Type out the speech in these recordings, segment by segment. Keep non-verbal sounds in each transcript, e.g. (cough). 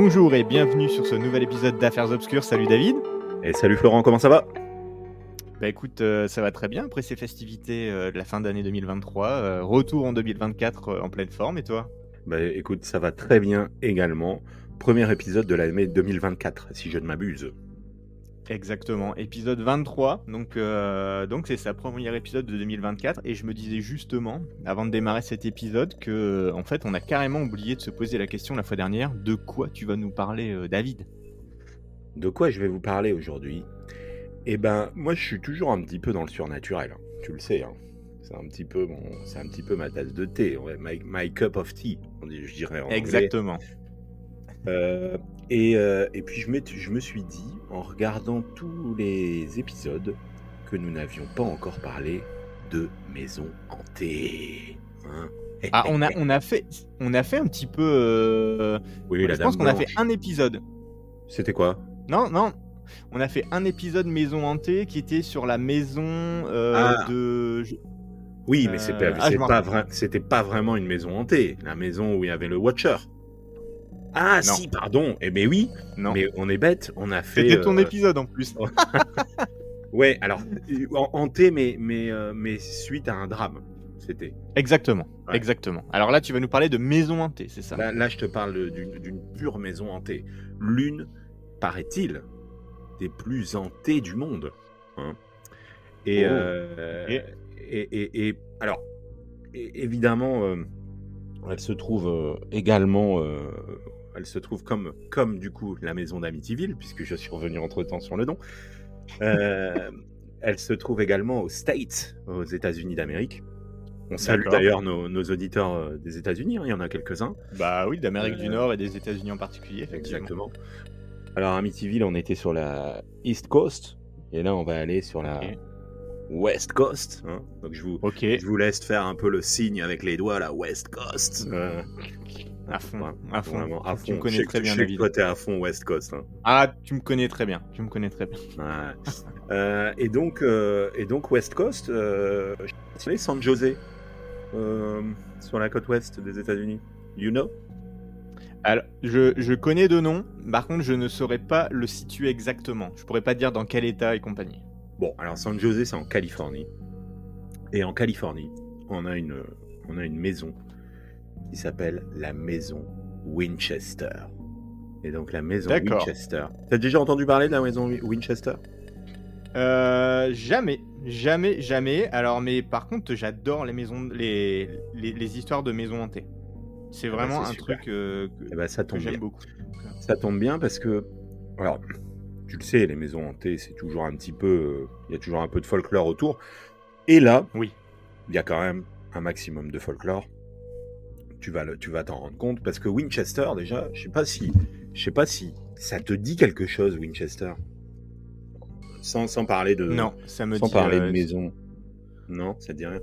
Bonjour et bienvenue sur ce nouvel épisode d'Affaires Obscures. Salut David. Et salut Florent, comment ça va? Bah écoute, euh, ça va très bien après ces festivités euh, de la fin d'année 2023. euh, retour en 2024 euh, en pleine forme et toi? Bah écoute, ça va très bien également. Premier épisode de l'année 2024, si je ne m'abuse. Exactement, épisode 23. Donc euh, donc c'est sa premier épisode de 2024 et je me disais justement avant de démarrer cet épisode que en fait on a carrément oublié de se poser la question la fois dernière de quoi tu vas nous parler euh, David? De quoi je vais vous parler aujourd'hui? Eh ben, moi je suis toujours un petit peu dans le surnaturel, hein. tu le sais. hein. C'est un petit peu mon, c'est un petit peu ma tasse de thé, ouais, my, my cup of tea, je dirais en anglais. Exactement. Euh, et, euh, et puis je, je me suis dit, en regardant tous les épisodes, que nous n'avions pas encore parlé de maisons hantées. hein. (laughs) Ah on a on a fait on a fait un petit peu euh, oui, la je pense qu'on a fait un épisode. C'était quoi? Non, non. On a fait un épisode maison hantée qui était sur la maison euh, Ah. de. Oui, mais c'est Euh, pas- ah, vra- c'était pas vraiment une maison hantée, la maison où il y avait le Watcher. Ah Non. si, pardon. Eh ben oui, Non. mais on est bête, on a fait. C'était ton euh, épisode en plus. (laughs) Ouais, alors han- hanté, mais mais euh, mais suite à un drame, c'était. Exactement. Ouais. Exactement. Alors là, tu vas nous parler de maison hantée, c'est ça? Là, là, je te parle d'une pure maison hantée. L'une, paraît-il, des plus hantées du monde. hein. Et, Oh. euh, Et et, et- et- alors, évidemment, euh, elle se trouve euh, également, elle se trouve comme, comme du coup la maison d'Amityville, puisque je suis revenu entre temps sur le nom. Euh, elle se trouve également aux States, aux États-Unis d'Amérique. On salue d'ailleurs nos, nos auditeurs euh, des États-Unis, hein, il y en a quelques-uns. Bah oui, d'Amérique Euh, du Nord et des États-Unis en particulier, effectivement. Exactement. Alors, Amityville, on était sur la East Coast, et là, on va aller sur la. West Coast. hein. Donc, je vous, je vous laisse faire un peu le signe avec les doigts, la West Coast. Euh, À fond. ouais, À fond. Vraiment, à Tu me connais très bien, David. Toi, t'es à fond West Coast. hein. Ah, tu me connais très bien. Tu me connais très bien. Ouais. Euh, et, donc, euh, et donc, West Coast, euh, San José, euh, sur la côte ouest des États-Unis. You know? Alors, je, je connais de nom. Par contre, je ne saurais pas le situer exactement. Je pourrais pas dire dans quel état et compagnie. Bon, alors San José, c'est en Californie. Et en Californie, on a une, on a une maison qui s'appelle la maison Winchester. Et donc la maison. Winchester. T'as déjà entendu parler de la maison Wi- Winchester? Euh, jamais, jamais, jamais. Alors, mais par contre, j'adore les maisons, les, les, les histoires de maisons hantées. C'est Ah bah, vraiment un super. truc euh, que, Eh ben, ça que tombe j'aime beaucoup. Ça tombe bien parce que, alors, tu le sais, les maisons hantées, c'est toujours un petit peu, euh, il y a toujours un peu de folklore autour. Et là, Oui. il y a quand même un maximum de folklore. Tu vas, le- tu vas t'en rendre compte parce que Winchester, déjà, je sais pas si, je sais pas si ça te dit quelque chose, Winchester. Sans, sans parler de, Non, ça me sans dit. parler euh, de maison. Non, ça te dit rien.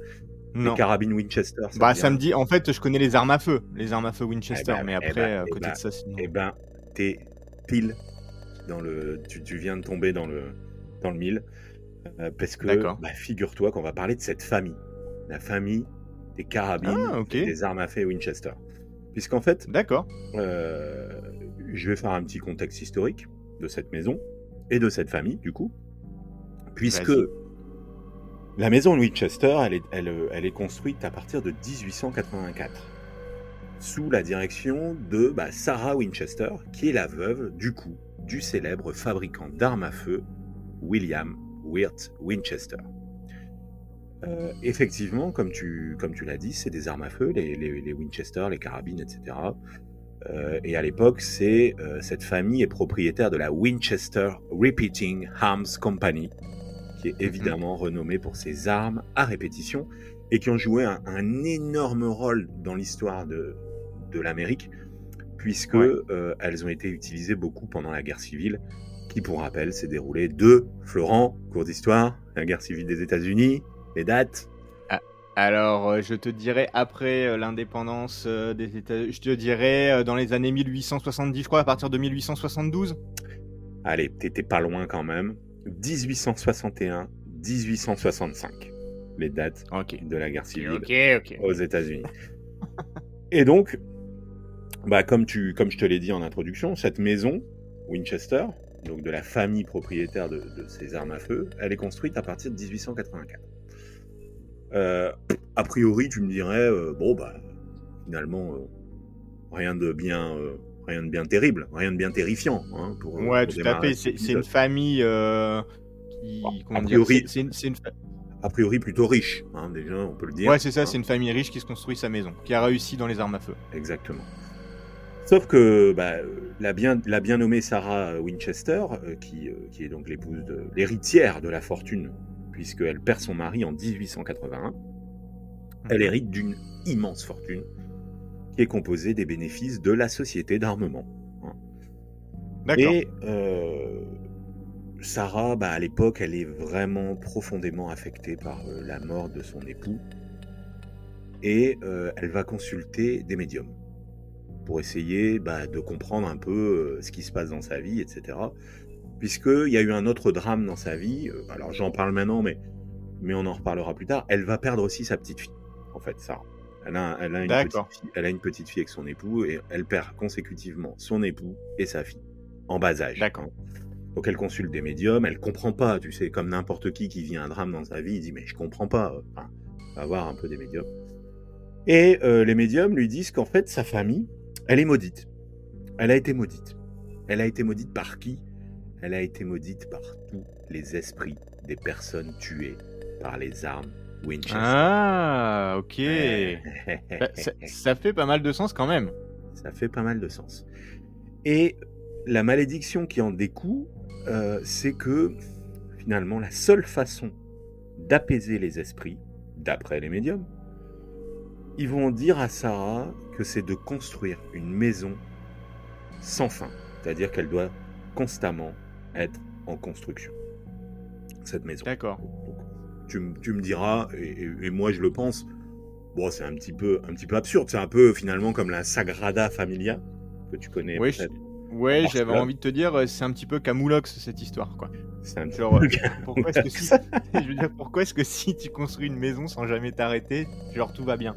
Non. Les carabines Winchester. Ça Bah, ça me dit. En fait, je connais les armes à feu, les armes à feu Winchester, Eh ben, mais eh après, ben, à eh côté ben, de ça, sinon. Eh ben, t'es pile dans le. Tu, tu viens de tomber dans le, dans le mille. Euh, parce que, D'accord. bah, figure-toi qu'on va parler de cette famille. La famille des carabines Ah, et des armes à feu Winchester. Puisqu'en fait, D'accord. euh, je vais faire un petit contexte historique de cette maison et de cette famille, du coup. Puisque la maison Winchester, elle est, elle, euh, elle est construite à partir de 1884, sous la direction de bah, Sarah Winchester, qui est la veuve, du coup, du célèbre fabricant d'armes à feu, William Wirt Winchester. Euh, effectivement, comme tu, comme tu l'as dit, c'est des armes à feu, les, les- les Winchester, les carabines, etc. Euh, et à l'époque, c'est euh, cette famille est propriétaire de la Winchester Repeating Arms Company, qui est évidemment renommée pour ses armes à répétition et qui ont joué un, un énorme rôle dans l'histoire de, de l'Amérique, puisque Ouais. elles ont été utilisées beaucoup pendant la guerre civile, qui, pour rappel, s'est déroulée de Florent, cours d'histoire, la guerre civile des États-Unis, les dates. Alors, euh, je te dirais après euh, l'indépendance euh, des États, je te dirais dans les années 1870, je crois, à partir de 1872. Allez, t'étais pas loin quand même. 1861, 1865, les dates de la guerre civile aux États-Unis. Et donc, bah, comme, tu, comme je te l'ai dit en introduction, cette maison, Winchester, donc de la famille propriétaire de, ces armes à feu, elle est construite à partir de 1884. Euh, a priori, tu me dirais, euh, bon, bah, finalement, euh, rien de bien. rien de bien terrible, rien de bien terrifiant. Hein, pour, ouais, tout à fait. C'est une famille qui. a priori, c'est une, a priori plutôt riche, hein, déjà, on peut le dire. Ouais, c'est ça, hein. c'est une famille riche qui se construit sa maison, qui a réussi dans les armes à feu. Exactement. Sauf que bah, la, bien, la bien nommée Sarah Winchester, qui, qui, est donc l'épouse de l'héritière de la fortune, puisqu'elle perd son mari en 1881, elle hérite d'une immense fortune qui est composée des bénéfices de la société d'armement. Hein. D'accord. Et euh, Sarah, bah, à l'époque, elle est vraiment profondément affectée par la mort de son époux. Et elle va consulter des médiums pour essayer bah, de comprendre un peu euh, ce qui se passe dans sa vie, etc. Puisqu'il y a eu un autre drame dans sa vie, euh, alors j'en parle maintenant, mais, mais on en reparlera plus tard, elle va perdre aussi sa petite fille, en fait, ça. Elle a, elle, a une petite fille, elle a une petite fille avec son époux, et elle perd consécutivement son épout et sa fille, en bas âge. D'accord. Donc elle consulte des médiums, elle comprend pas, tu sais, comme n'importe qui qui vit un drame dans sa vie, il dit mais je comprends pas, enfin, va voir un peu des médiums. Et euh, les médiums lui disent qu'en fait sa famille, elle est maudite. Elle a été maudite. Elle a été maudite par qui? Elle a été maudite par tous les esprits des personnes tuées par les armes Winchester. Ah, ok. Bah, ça, fait pas mal de sens quand même. Ça fait pas mal de sens. Et la malédiction qui en découle, euh, c'est que finalement la seule façon d'apaiser les esprits, d'après les médiums, ils vont dire à Sarah que c'est de construire une maison sans fin. C'est-à-dire qu'elle doit constamment être en construction. Cette maison. D'accord. Tu, me diras, et, moi je le pense, bon, c'est un petit peu, un petit peu absurde. C'est un peu finalement comme la Sagrada Familia que tu connais. Oui, ouais, j'avais envie de te dire, euh, c'est un petit peu Camoulox cette histoire, quoi. C'est un Genre, peu pourquoi est-ce que si, (laughs) je veux dire, pourquoi est-ce que si tu construis une maison sans jamais t'arrêter, genre tout va bien?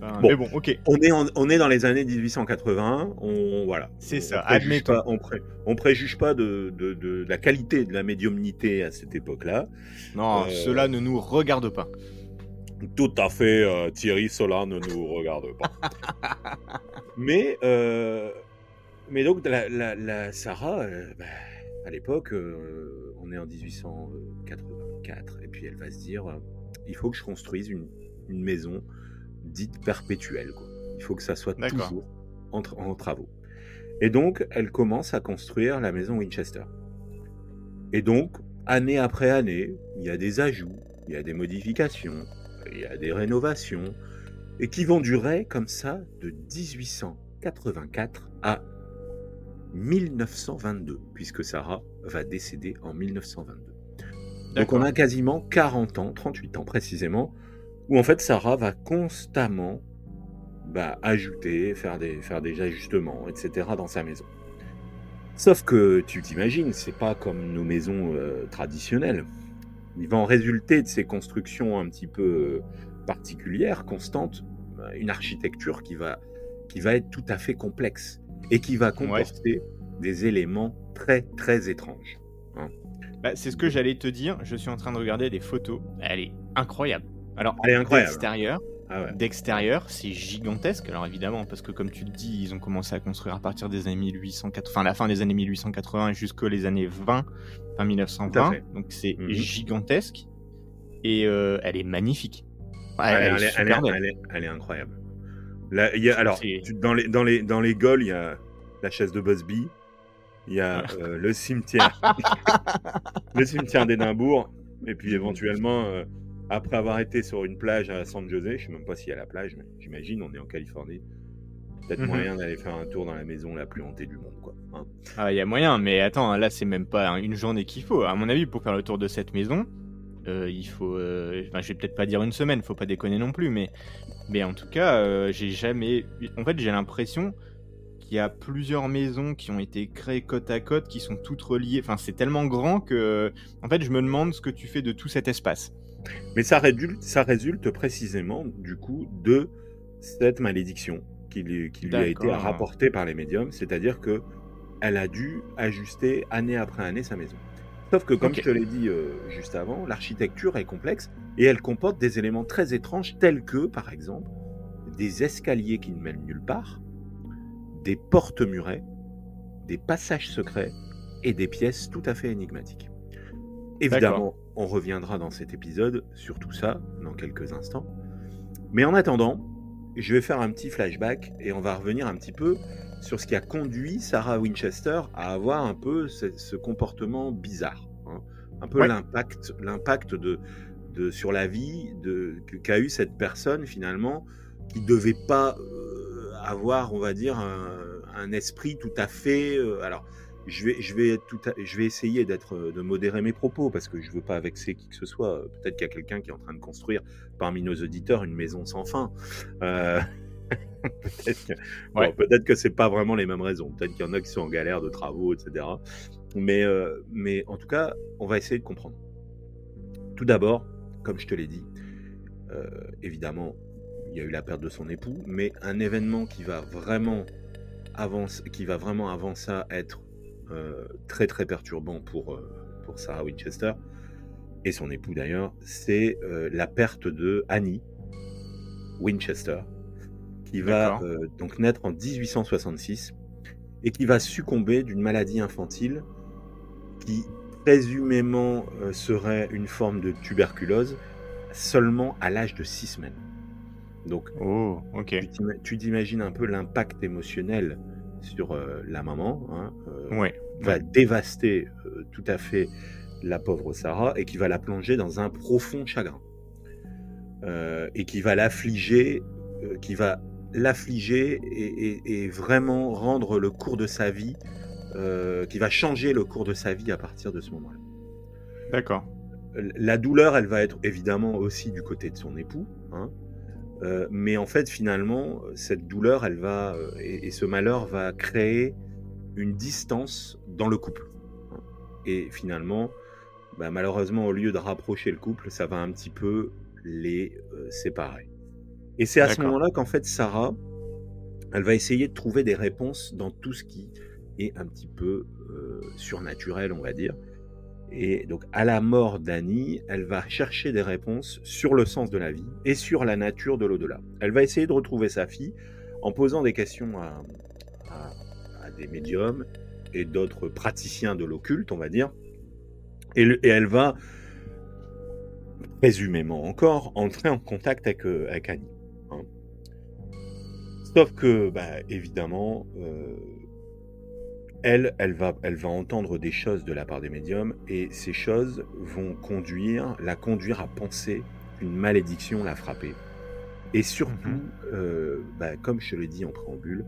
Bon, mais bon, ok. On est, on est dans les années 1880. On, voilà. C'est ça, admettons. on, on, préjuge pas de, de, de, la qualité de la médiumnité à cette époque-là. Non, euh, cela ne nous regarde pas. Tout à fait, euh, Thierry, cela ne nous regarde pas. (laughs) mais, euh, mais donc, la, la, Sarah, bah, à l'époque, on est en 1884, et puis elle va se dire il faut que je construise une, une maison dite perpétuelle. Il faut que ça soit toujours en, en, travaux. Et donc, elle commence à construire la maison Winchester. Et donc, année après année, il y a des ajouts, il y a des modifications, il y a des rénovations, et qui vont durer comme ça de 1884 à 1922, puisque Sarah va décéder en 1922. Donc on a quasiment 40 ans, 38 ans précisément, où en fait Sarah va constamment bah, ajouter, faire des, faire des ajustements, etc. dans sa maison. Sauf que tu t'imagines, c'est pas comme nos maisons euh, traditionnelles. Il va en résulter de ces constructions un petit peu euh, particulières, constantes, bah, une architecture qui va, qui va être tout à fait complexe et qui va comporter des éléments très très étranges. Hein. Bah, c'est ce que j'allais te dire. Je suis en train de regarder des photos. Elle est incroyable. Alors, d'extérieur, ah d'extérieur, c'est gigantesque. Alors évidemment, parce que comme tu le dis, ils ont commencé à construire à partir des années 1880, enfin la fin des années 1880 jusqu'aux les années 20, enfin 1920. Donc c'est mhm. gigantesque et euh, elle est magnifique. elle, est, incroyable. y a, alors, dans les dans les dans les Gaules, il y a la chaise de Busby, il y a euh, le cimetière, (laughs) le cimetière d'Édimbourg, et puis éventuellement. Euh, après avoir été sur une plage à San Jose, je sais même pas s'il y a la plage, mais j'imagine, on est en Californie. Peut-être mhm. moyen d'aller faire un tour dans la maison la plus hantée du monde, quoi. Hein. ah, il y a moyen, mais attends, là, c'est même pas une journée qu'il faut. À mon avis, pour faire le tour de cette maison, euh, il faut. Euh, enfin, je vais peut-être pas dire une semaine, faut pas déconner non plus, mais, mais en tout cas, euh, j'ai jamais. En fait, j'ai l'impression qu'il y a plusieurs maisons qui ont été créées côte à côte, qui sont toutes reliées. Enfin, c'est tellement grand que, en fait, je me demande ce que tu fais de tout cet espace. Mais ça résulte, ça résulte précisément du coup de cette malédiction qui lui, qui lui a été D'accord. rapporté par les médiums, c'est-à-dire que elle a dû ajuster année après année sa maison. Sauf que, comme je te l'ai dit euh, juste avant, l'architecture est complexe et elle comporte des éléments très étranges tels que, par exemple, des escaliers qui ne mènent nulle part, des portes murées, des passages secrets et des pièces tout à fait énigmatiques. Évidemment, on reviendra dans cet épisode sur tout ça dans quelques instants. Mais en attendant, je vais faire un petit flashback et on va revenir un petit peu sur ce qui a conduit Sarah Winchester à avoir un peu ce, ce comportement bizarre. hein. Un peu Ouais. l'impact, l'impact de, de, sur la vie de, qu'a eu cette personne finalement qui devait pas euh, avoir, on va dire, un, un esprit tout à fait. euh, alors, je vais, je vais, être tout à- je vais essayer d'être, euh, de modérer mes propos parce que je veux pas vexer qui que ce soit. Peut-être qu'il y a quelqu'un qui est en train de construire parmi nos auditeurs une maison sans fin. Euh, (laughs) peut-être que, bon, Ouais. peut-être que c'est pas vraiment les mêmes raisons. Peut-être qu'il y en a qui sont en galère de travaux, etc. Mais, euh, mais en tout cas, on va essayer de comprendre. Tout d'abord, comme je te l'ai dit, euh, évidemment, il y a eu la perte de son époux, mais un événement qui va vraiment avant, qui va vraiment avant ça être très très perturbant pour, euh, pour Sarah Winchester et son époux d'ailleurs, c'est euh, la perte de Annie Winchester, qui va euh, donc naître en 1866 et qui va succomber d'une maladie infantile qui présumément euh, serait une forme de tuberculose seulement à l'âge de 6 semaines. Donc Oh, ok. tu t'ima- tu t'imagines un peu l'impact émotionnel sur euh, la maman, hein, euh, Ouais. va dévaster euh, tout à fait la pauvre Sarah et qui va la plonger dans un profond chagrin. Et qui va l'affliger, qui va l'affliger et, et- et vraiment rendre le cours de sa vie, qui va changer le cours de sa vie à partir de ce moment-là. D'accord. La douleur, elle va être évidemment aussi du côté de son époux, hein. Euh, mais en fait, finalement, cette douleur, elle va euh, et, et ce malheur va créer une distance dans le couple. Et finalement, bah, malheureusement, au lieu de rapprocher le couple, ça va un petit peu les euh, séparer. Et c'est à ce moment-là qu'en fait, Sarah, elle va essayer de trouver des réponses dans tout ce qui est un petit peu euh, surnaturel, on va dire. Et donc, à la mort d'Annie, elle va chercher des réponses sur le sens de la vie et sur la nature de l'au-delà. Elle va essayer de retrouver sa fille en posant des questions à, des médiums et d'autres praticiens de l'occulte, on va dire. Et, le- et elle va, présumément encore, entrer en contact avec, euh, Annie. hein. Sauf que, bah, évidemment, euh, elle, elle va, elle va entendre des choses de la part des médiums et ces choses vont conduire, la conduire à penser qu'une malédiction l'a frappée. Et surtout, Mhm. euh, bah, comme je te l'ai dit en préambule,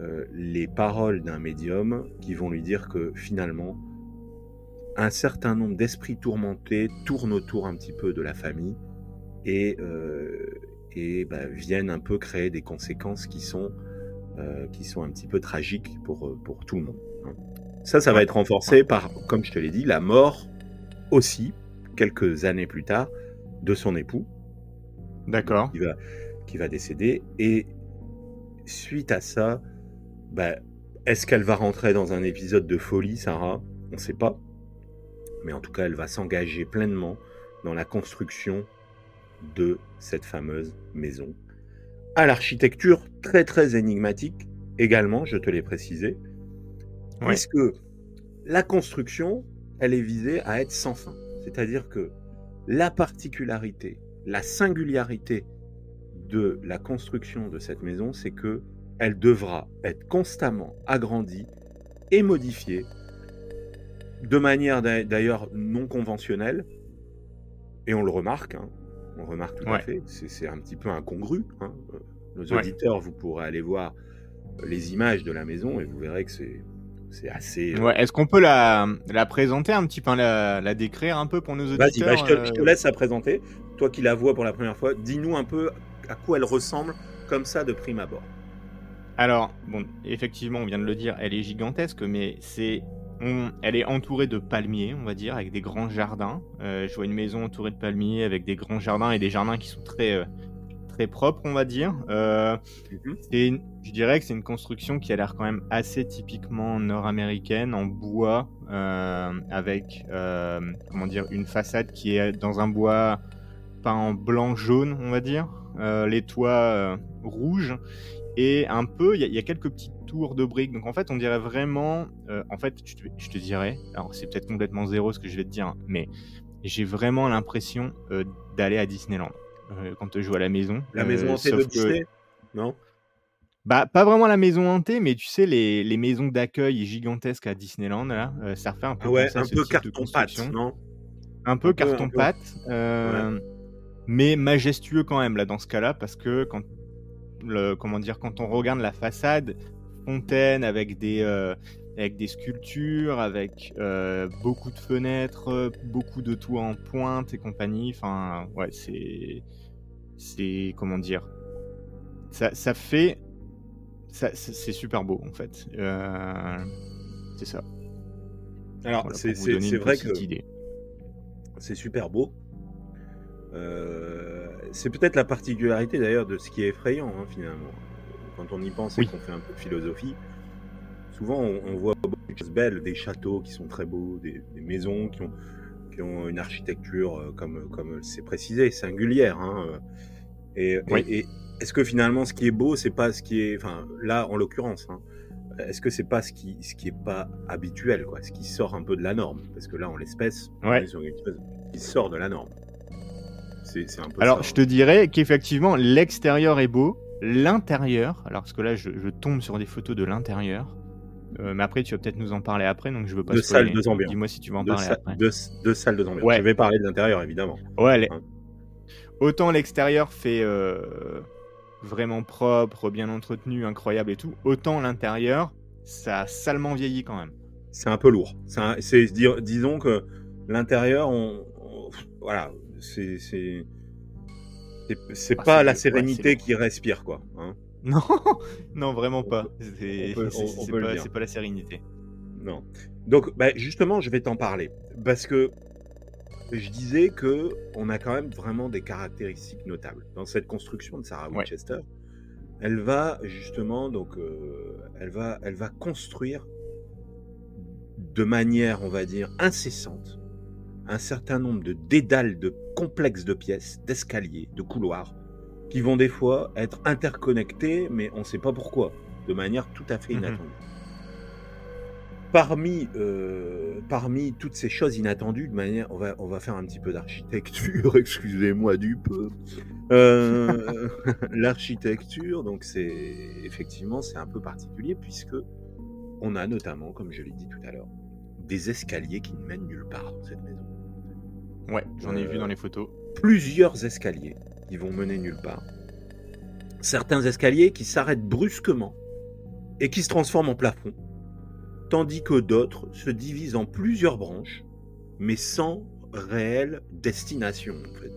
euh, les paroles d'un médium qui vont lui dire que finalement, un certain nombre d'esprits tourmentés tournent autour un petit peu de la famille et, euh, et bah, viennent un peu créer des conséquences qui sont euh, qui sont un petit peu tragiques pour, euh, pour tout le monde. hein. Ça, ça va être renforcé par, comme je te l'ai dit, la mort aussi, quelques années plus tard, de son époux, D'accord. qui va, qui va décéder. Et suite à ça, bah, est-ce qu'elle va rentrer dans un épisode de folie, Sarah? On ne sait pas. Mais en tout cas, elle va s'engager pleinement dans la construction de cette fameuse maison. À l'architecture très très énigmatique également, je te l'ai précisé, Ouais. puisque la construction, elle est visée à être sans fin. C'est-à-dire que la particularité, la singularité de la construction de cette maison, c'est que elle devra être constamment agrandie et modifiée de manière d'a- d'ailleurs non conventionnelle. Et on le remarque, hein, on remarque tout à fait, c'est un petit peu incongru. hein. Euh, Nos Ouais. auditeurs, vous pourrez aller voir les images de la maison et vous verrez que c'est c'est assez. euh, Ouais, est-ce qu'on peut la, la présenter un petit peu, la, la décrire un peu pour nos auditeurs Vas-y, bah, je, te, je te euh, laisse la présenter. Toi qui la vois pour la première fois, dis-nous un peu à quoi elle ressemble comme ça de prime abord. Alors, bon, effectivement, on vient de le dire, elle est gigantesque, mais c'est, on- elle est entourée de palmiers, on va dire, avec des grands jardins. Euh, je vois une maison entourée de palmiers avec des grands jardins et des jardins qui sont très, euh, très propre, on va dire. Euh, Mhm. je dirais que c'est une construction qui a l'air quand même assez typiquement nord-américaine, en bois, euh, avec comment dire une façade qui est dans un bois peint en blanc-jaune, on va dire. Les toits rouges et un peu, il y, a- il y a quelques petites tours de briques. Donc en fait, on dirait vraiment, euh, en fait, je te, je te dirais, alors c'est peut-être complètement zéro ce que je vais te dire, hein, mais j'ai vraiment l'impression euh, d'aller à Disneyland euh, quand je joue à la maison. La maison hantée de que- Disney Non? Bah, pas vraiment la maison hantée, mais tu sais, les, les maisons d'accueil gigantesques à Disneyland, là, ça refait un peu ouais, un peu carton-pâte, construction. non? Un peu carton-pâte, euh, mais majestueux quand même, là, dans ce cas-là, parce que quand, le, comment dire, quand on regarde la façade, fontaine avec des, euh, avec des sculptures, avec euh, beaucoup de fenêtres, beaucoup de toits en pointe et compagnie, enfin, ouais, c'est. C'est. Comment dire ça, ça fait. ça- c'est super beau, en fait. Euh, c'est ça. Alors, Voilà, c'est vrai que c'est super beau. Euh, c'est peut-être la particularité d'ailleurs de ce qui est effrayant hein, finalement. Quand on y pense Oui. et qu'on fait un peu de philosophie, souvent on, on voit beaucoup de choses belles, des châteaux qui sont très beaux, des, des maisons qui ont, qui ont une architecture euh, comme comme c'est précisé, singulière. hein, euh. Et, Oui. et- et est-ce que finalement ce qui est beau, c'est pas ce qui est, enfin là en l'occurrence, hein, est-ce que c'est pas ce qui ce qui est pas habituel, quoi, ce qui sort un peu de la norme? Parce que là, en l'espèce, on Ouais. est sur quelque chose qui sort de la norme. C'est c'est un peu Alors, ça, je te dirais qu'effectivement, l'extérieur est beau. L'intérieur, alors parce que là, je, je tombe sur des photos de l'intérieur. Euh, mais après, tu vas peut-être nous en parler après, donc je veux pas Deux spoiler. salles, deux ambiances. Dis-moi si tu veux en deux, parler après. deux- deux salles de ambiance. Ouais. Je vais parler de l'intérieur, évidemment. Ouais, Hein. autant l'extérieur fait euh, vraiment propre, bien entretenu, incroyable et tout, autant l'intérieur, ça a salement vieilli quand même. C'est un peu lourd. C'est un- dire- disons que l'intérieur, on, on- voilà, c'est c'est Ah, pas la sérénité qui respire, quoi. hein. (laughs) Non, non, vraiment pas. C'est pas, la sérénité. Non. Donc, bah, justement, je vais t'en parler. Parce que je disais que on a quand même vraiment des caractéristiques notables. Dans cette construction de Sarah Ouais. Winchester, elle va justement, donc, euh, elle, va, elle va construire de manière, on va dire, incessante, un certain nombre de dédales de complexes de pièces, d'escaliers, de couloirs, qui vont des fois être interconnectés, mais on ne sait pas pourquoi, de manière tout à fait Mhm. inattendue. Parmi, euh, parmi toutes ces choses inattendues, de manière, on va, on va faire un petit peu d'architecture, (laughs) excusez-moi du peu. Euh, (laughs) L'architecture, donc c'est effectivement c'est un peu particulier puisque on a notamment, comme je l'ai dit tout à l'heure, des escaliers qui ne mènent nulle part dans cette maison. Ouais, j'en ai vu dans les photos. Plusieurs escaliers qui vont mener nulle part. Certains escaliers qui s'arrêtent brusquement et qui se transforment en plafond, tandis que d'autres se divisent en plusieurs branches, mais sans réelle destination en fait.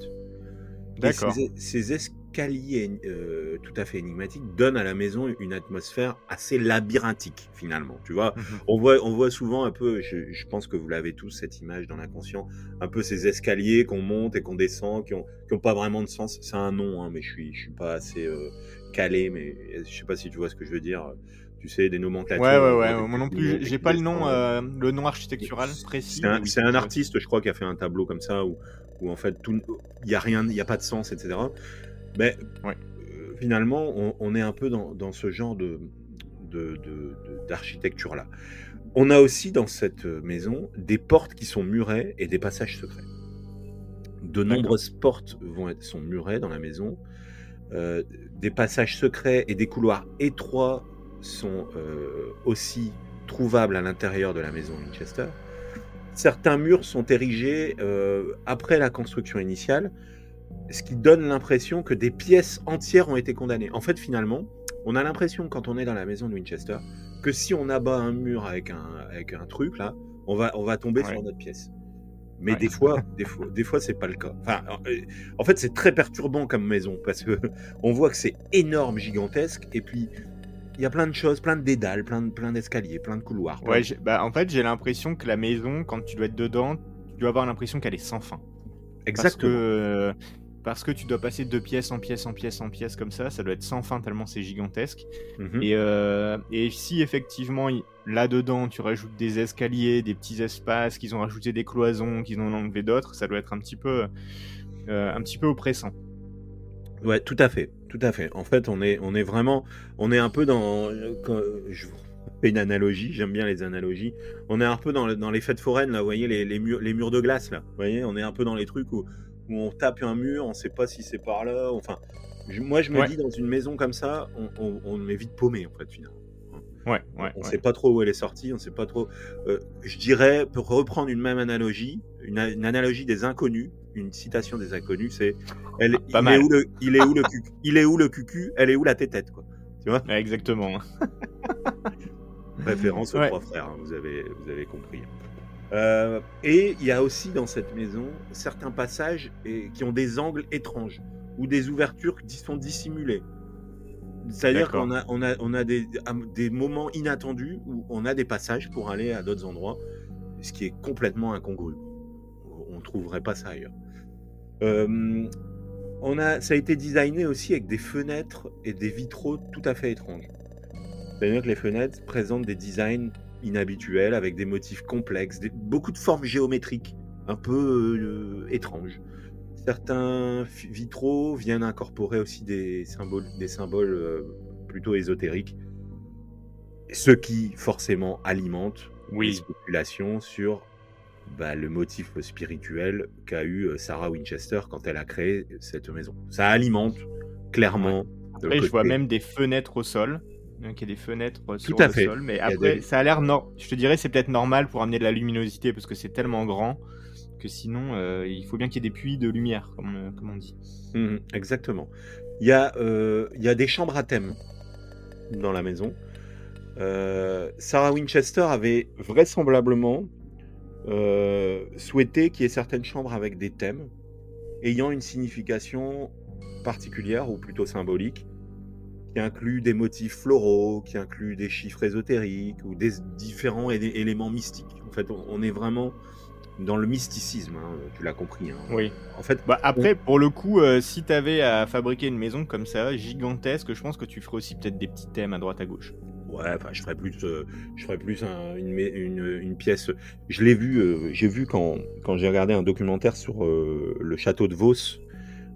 D'accord. Ces, ces escaliers euh, tout à fait énigmatiques donnent à la maison une atmosphère assez labyrinthique finalement. Tu vois, Mhm. on voit, on voit souvent un peu, je, je pense que vous l'avez tous cette image dans l'inconscient, un peu ces escaliers qu'on monte et qu'on descend, qui ont, qui ont pas vraiment de sens. C'est un nom, hein, mais je suis, je suis pas assez euh, calé, mais je sais pas si tu vois ce que je veux dire. Tu sais, des nomenclatures. Ouais, ouais, ouais. des Moi non plus, j'ai- et pas le nom, euh, le nom architectural précis. C'est un, oui, artiste, je crois, qui a fait un tableau comme ça où, où en fait tout, il y a rien, il y a pas de sens, etc. Mais Ouais. euh, finalement, on, on est un peu dans, dans ce genre de de- de- de- d'architecture là. On a aussi dans cette maison des portes qui sont murées et des passages secrets. De nombreuses portes vont être, sont murées dans la maison. Euh, des passages secrets et des couloirs étroits sont euh, aussi trouvables à l'intérieur de la maison Winchester. Certains murs sont érigés euh, après la construction initiale, ce qui donne l'impression que des pièces entières ont été condamnées. En fait, finalement, on a l'impression quand on est dans la maison de Winchester que si on abat un mur avec un, avec un truc là, on va, on va tomber Ouais. sur notre pièce. Mais Ouais. des fois, des fois, des fois, c'est pas le cas. Enfin, en fait, c'est très perturbant comme maison parce que (laughs) on voit que c'est énorme, gigantesque, et puis il y a plein de choses, plein de dédales, plein de, plein d'escaliers, plein de couloirs. plein Ouais, de- bah, en fait, j'ai l'impression que la maison, quand tu dois être dedans, tu dois avoir l'impression qu'elle est sans fin. Parce que, exactement. parce que tu dois passer de pièce en pièce en pièce en pièce comme ça, ça doit être sans fin tellement c'est gigantesque. Mhm. Et, euh, et si effectivement là-dedans tu rajoutes des escaliers, des petits espaces, qu'ils ont rajouté des cloisons, qu'ils ont enlevé d'autres, ça doit être un petit peu, euh, un petit peu oppressant. Ouais, tout à fait, tout à fait. En fait, on est, on est vraiment, on est un peu dans, euh, je vous une analogie, j'aime bien les analogies. On est un peu dans, le- dans les fêtes foraines là, vous voyez les, les murs, les murs de glace là. Vous voyez, on est un peu dans les trucs où, où on tape un mur, on sait pas si c'est par là. Enfin, je- moi je me Ouais. dis dans une maison comme ça, on, on, on est vite paumé en fait finalement. Ouais, ouais. On ouais. sait pas trop où elle est sortie, on sait pas trop. euh, je dirais, pour reprendre une même analogie, une, analogie des inconnus, une citation des inconnus, c'est elle, Pas il. Est où le, il est où le cucu, il est où le cucu, elle est où la tétette quoi. Tu vois? Exactement. Référence aux Ouais. trois frères, hein, vous avez vous avez compris. Euh, et il y a aussi dans cette maison certains passages et, qui ont des angles étranges ou des ouvertures qui sont dissimulées. C'est-à-dire qu'on a, on a, on a des, des moments inattendus où on a des passages pour aller à d'autres endroits, ce qui est complètement incongru. On ne trouverait pas ça ailleurs. Euh, on a, ça a été designé aussi avec des fenêtres et des vitraux tout à fait étranges. C'est-à-dire que les fenêtres présentent des designs inhabituels avec des motifs complexes, des- beaucoup de formes géométriques un peu euh, étranges. Certains vitraux viennent incorporer aussi des symboles, des symboles euh, plutôt ésotériques, ce qui forcément alimente les spéculations sur bah, le motif spirituel qu'a eu euh, Sarah Winchester quand elle a créé cette maison. Ça alimente clairement. Après, je vois même des fenêtres au sol. Donc, il y a des fenêtres sur à le fait. sol. Mais après, des- ça a l'air. nor- Je te dirais, c'est peut-être normal pour amener de la luminosité parce que c'est tellement grand que sinon, euh, il faut bien qu'il y ait des puits de lumière, comme, euh, comme on dit. Mhm, exactement. Il y, a, euh, il y a des chambres à thème dans la maison. Euh, Sarah Winchester avait vraisemblablement euh, souhaité qu'il y ait certaines chambres avec des thèmes ayant une signification particulière ou plutôt symbolique, qui inclut des motifs floraux, qui inclut des chiffres ésotériques ou des différents élé- éléments mystiques. En fait, on, est vraiment dans le mysticisme, hein, tu l'as compris. hein. Oui. En fait, Bah, après, pour le coup, euh, si t'avais à fabriquer une maison comme ça, gigantesque, je pense que tu ferais aussi peut-être des petits thèmes à droite à gauche. Ouais, enfin, je ferais plus, euh, je ferais plus un- une, mé- une, une pièce. Je l'ai vu, euh, j'ai vu quand, quand j'ai regardé un documentaire sur le château de Vos.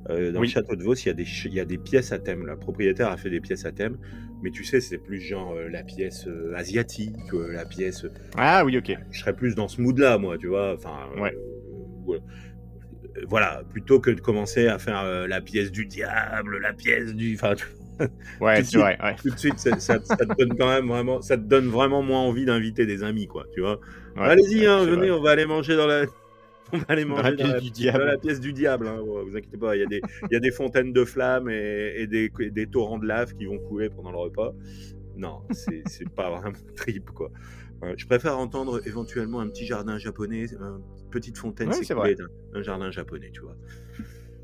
Euh, dans Oui. le château de Vos, il y, a des, ch- il y a des pièces à thème. La propriétaire a fait des pièces à thème, mais tu sais, c'est plus genre euh, la pièce euh, asiatique, la pièce. Ah oui, ok. Je serais plus dans ce mood-là, moi, tu vois. Enfin, Ouais. voilà. Plutôt que de commencer à faire la pièce du diable, la pièce du. Enfin, tu- Ouais, c'est vrai. Ouais. tout de suite, ça, ça- ça te donne quand même vraiment, ça te donne vraiment moins envie d'inviter des amis, quoi. Tu vois. Ouais, Allez-y, hein, venez, vrai. on va aller manger dans la, (laughs) on va aller Dans manger la pièce du dans diable. la pièce du diable. Hein, ouais, vous inquiétez pas, il y a des, (laughs) il y a des fontaines de flammes et, et des, torrents de lave qui vont couler pendant le repas. Non, c'est (laughs) pas vraiment trip, quoi. Euh, je préfère entendre éventuellement un petit jardin japonais, une petite fontaine Ouais, c'est d'un un jardin japonais, tu vois.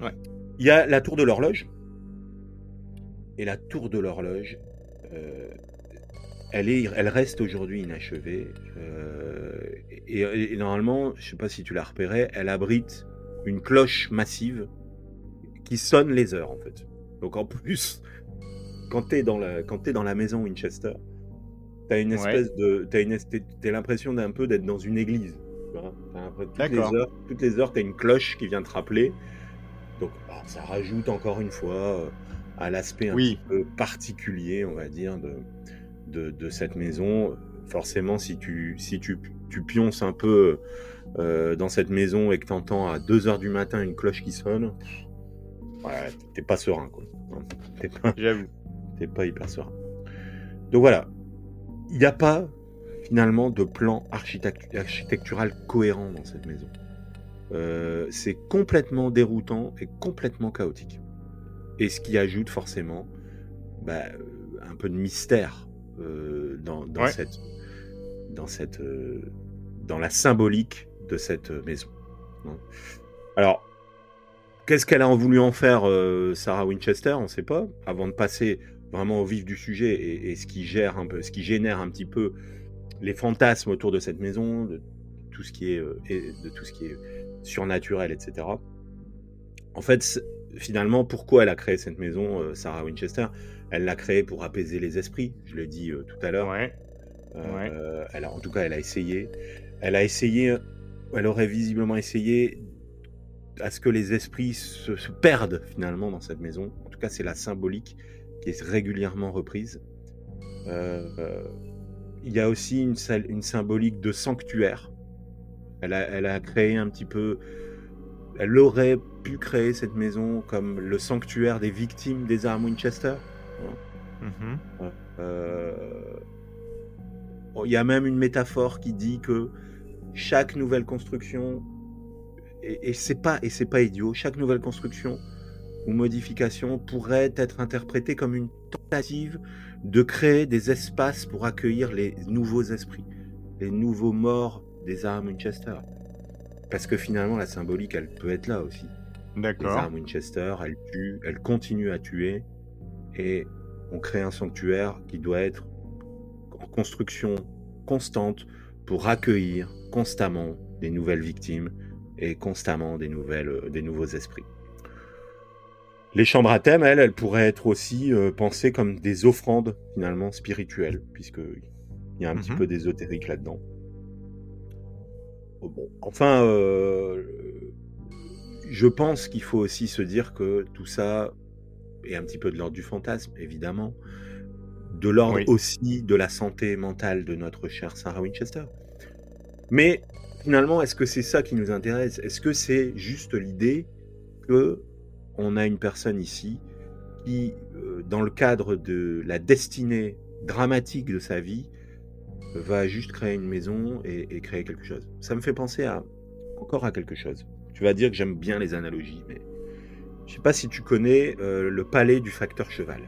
Ouais. Il y a la tour de l'horloge. Et la tour de l'horloge, euh, elle, est, elle reste aujourd'hui inachevée. euh, et, normalement, je sais pas si tu l'as repéré, elle abrite une cloche massive qui sonne les heures en fait. Donc en plus, quand tu es, dans la- quand dans la maison Winchester, tu as une Ouais. espèce de. Tu as, l'impression d'un peu d'être dans une église. tu vois. T'as l'impression- toutes, D'accord. les heures, toutes les heures, tu as une cloche qui vient te rappeler. Donc bah, ça rajoute encore une fois euh, à l'aspect un Oui. peu particulier, on va dire, de, de, de cette maison. Forcément, si tu, si tu, tu pionces un peu euh, dans cette maison et que tu entends à 2h du matin une cloche qui sonne, ouais, t'es pas serein, quoi. T'es pas, J'avoue. t'es pas hyper serein. Donc voilà, il n'y a pas finalement de plan architectu- architectural cohérent dans cette maison. Euh, c'est complètement déroutant et complètement chaotique. Et ce qui ajoute forcément bah, un peu de mystère dans, dans Ouais. cette, dans cette, euh, dans la symbolique de cette euh, maison. hein. Alors, qu'est-ce qu'elle a voulu en faire, euh, Sarah Winchester? On ne sait pas. Avant de passer vraiment au vif du sujet et, et ce qui gère un peu, ce qui génère un petit peu les fantasmes autour de cette maison, de tout ce qui est, euh, de tout ce qui est surnaturel, etc. En fait, finalement, pourquoi elle a créé cette maison, euh, Sarah Winchester? Elle l'a créée pour apaiser les esprits, je l'ai dit euh, tout à l'heure. Ouais. Euh, elle a, en tout cas, elle a essayé. Elle a essayé, elle aurait visiblement essayé à ce que les esprits se, se perdent finalement dans cette maison. En tout cas, c'est la symbolique qui est régulièrement reprise. Il y a aussi une symbolique de sanctuaire. Elle a, elle a créé un petit peu. Elle aurait pu créer cette maison comme le sanctuaire des victimes des armes Winchester. Mhm. Euh, bon, Il y a même une métaphore qui dit que chaque nouvelle construction, et, et c'est pas et c'est pas idiot, chaque nouvelle construction ou modification pourrait être interprétée comme une tentative de créer des espaces pour accueillir les nouveaux esprits, les nouveaux morts des armes Winchester. Parce que finalement, la symbolique, elle peut être là aussi. Les D'accord. armes Winchester, elles tuent, elles continuent à tuer, et on crée un sanctuaire qui doit être en construction constante pour accueillir constamment des nouvelles victimes et constamment des, nouvelles, euh, des nouveaux esprits. Les chambres à thème, elles, elles pourraient être aussi euh, pensées comme des offrandes finalement spirituelles, puisqu'il y a un petit Mhm. peu d'ésotérique là-dedans. Oh, Bon, enfin, euh, je pense qu'il faut aussi se dire que tout ça est un petit peu de l'ordre du fantasme, évidemment, de l'ordre Oui. aussi de la santé mentale de notre chère Sarah Winchester. Mais finalement, est-ce que c'est ça qui nous intéresse? Est-ce que c'est juste l'idée que on a une personne ici qui, euh, dans le cadre de la destinée dramatique de sa vie, va juste créer une maison et, et créer quelque chose? Ça me fait penser à encore à quelque chose. Tu vas dire que j'aime bien les analogies, mais je sais pas si tu connais euh, le palais du facteur cheval.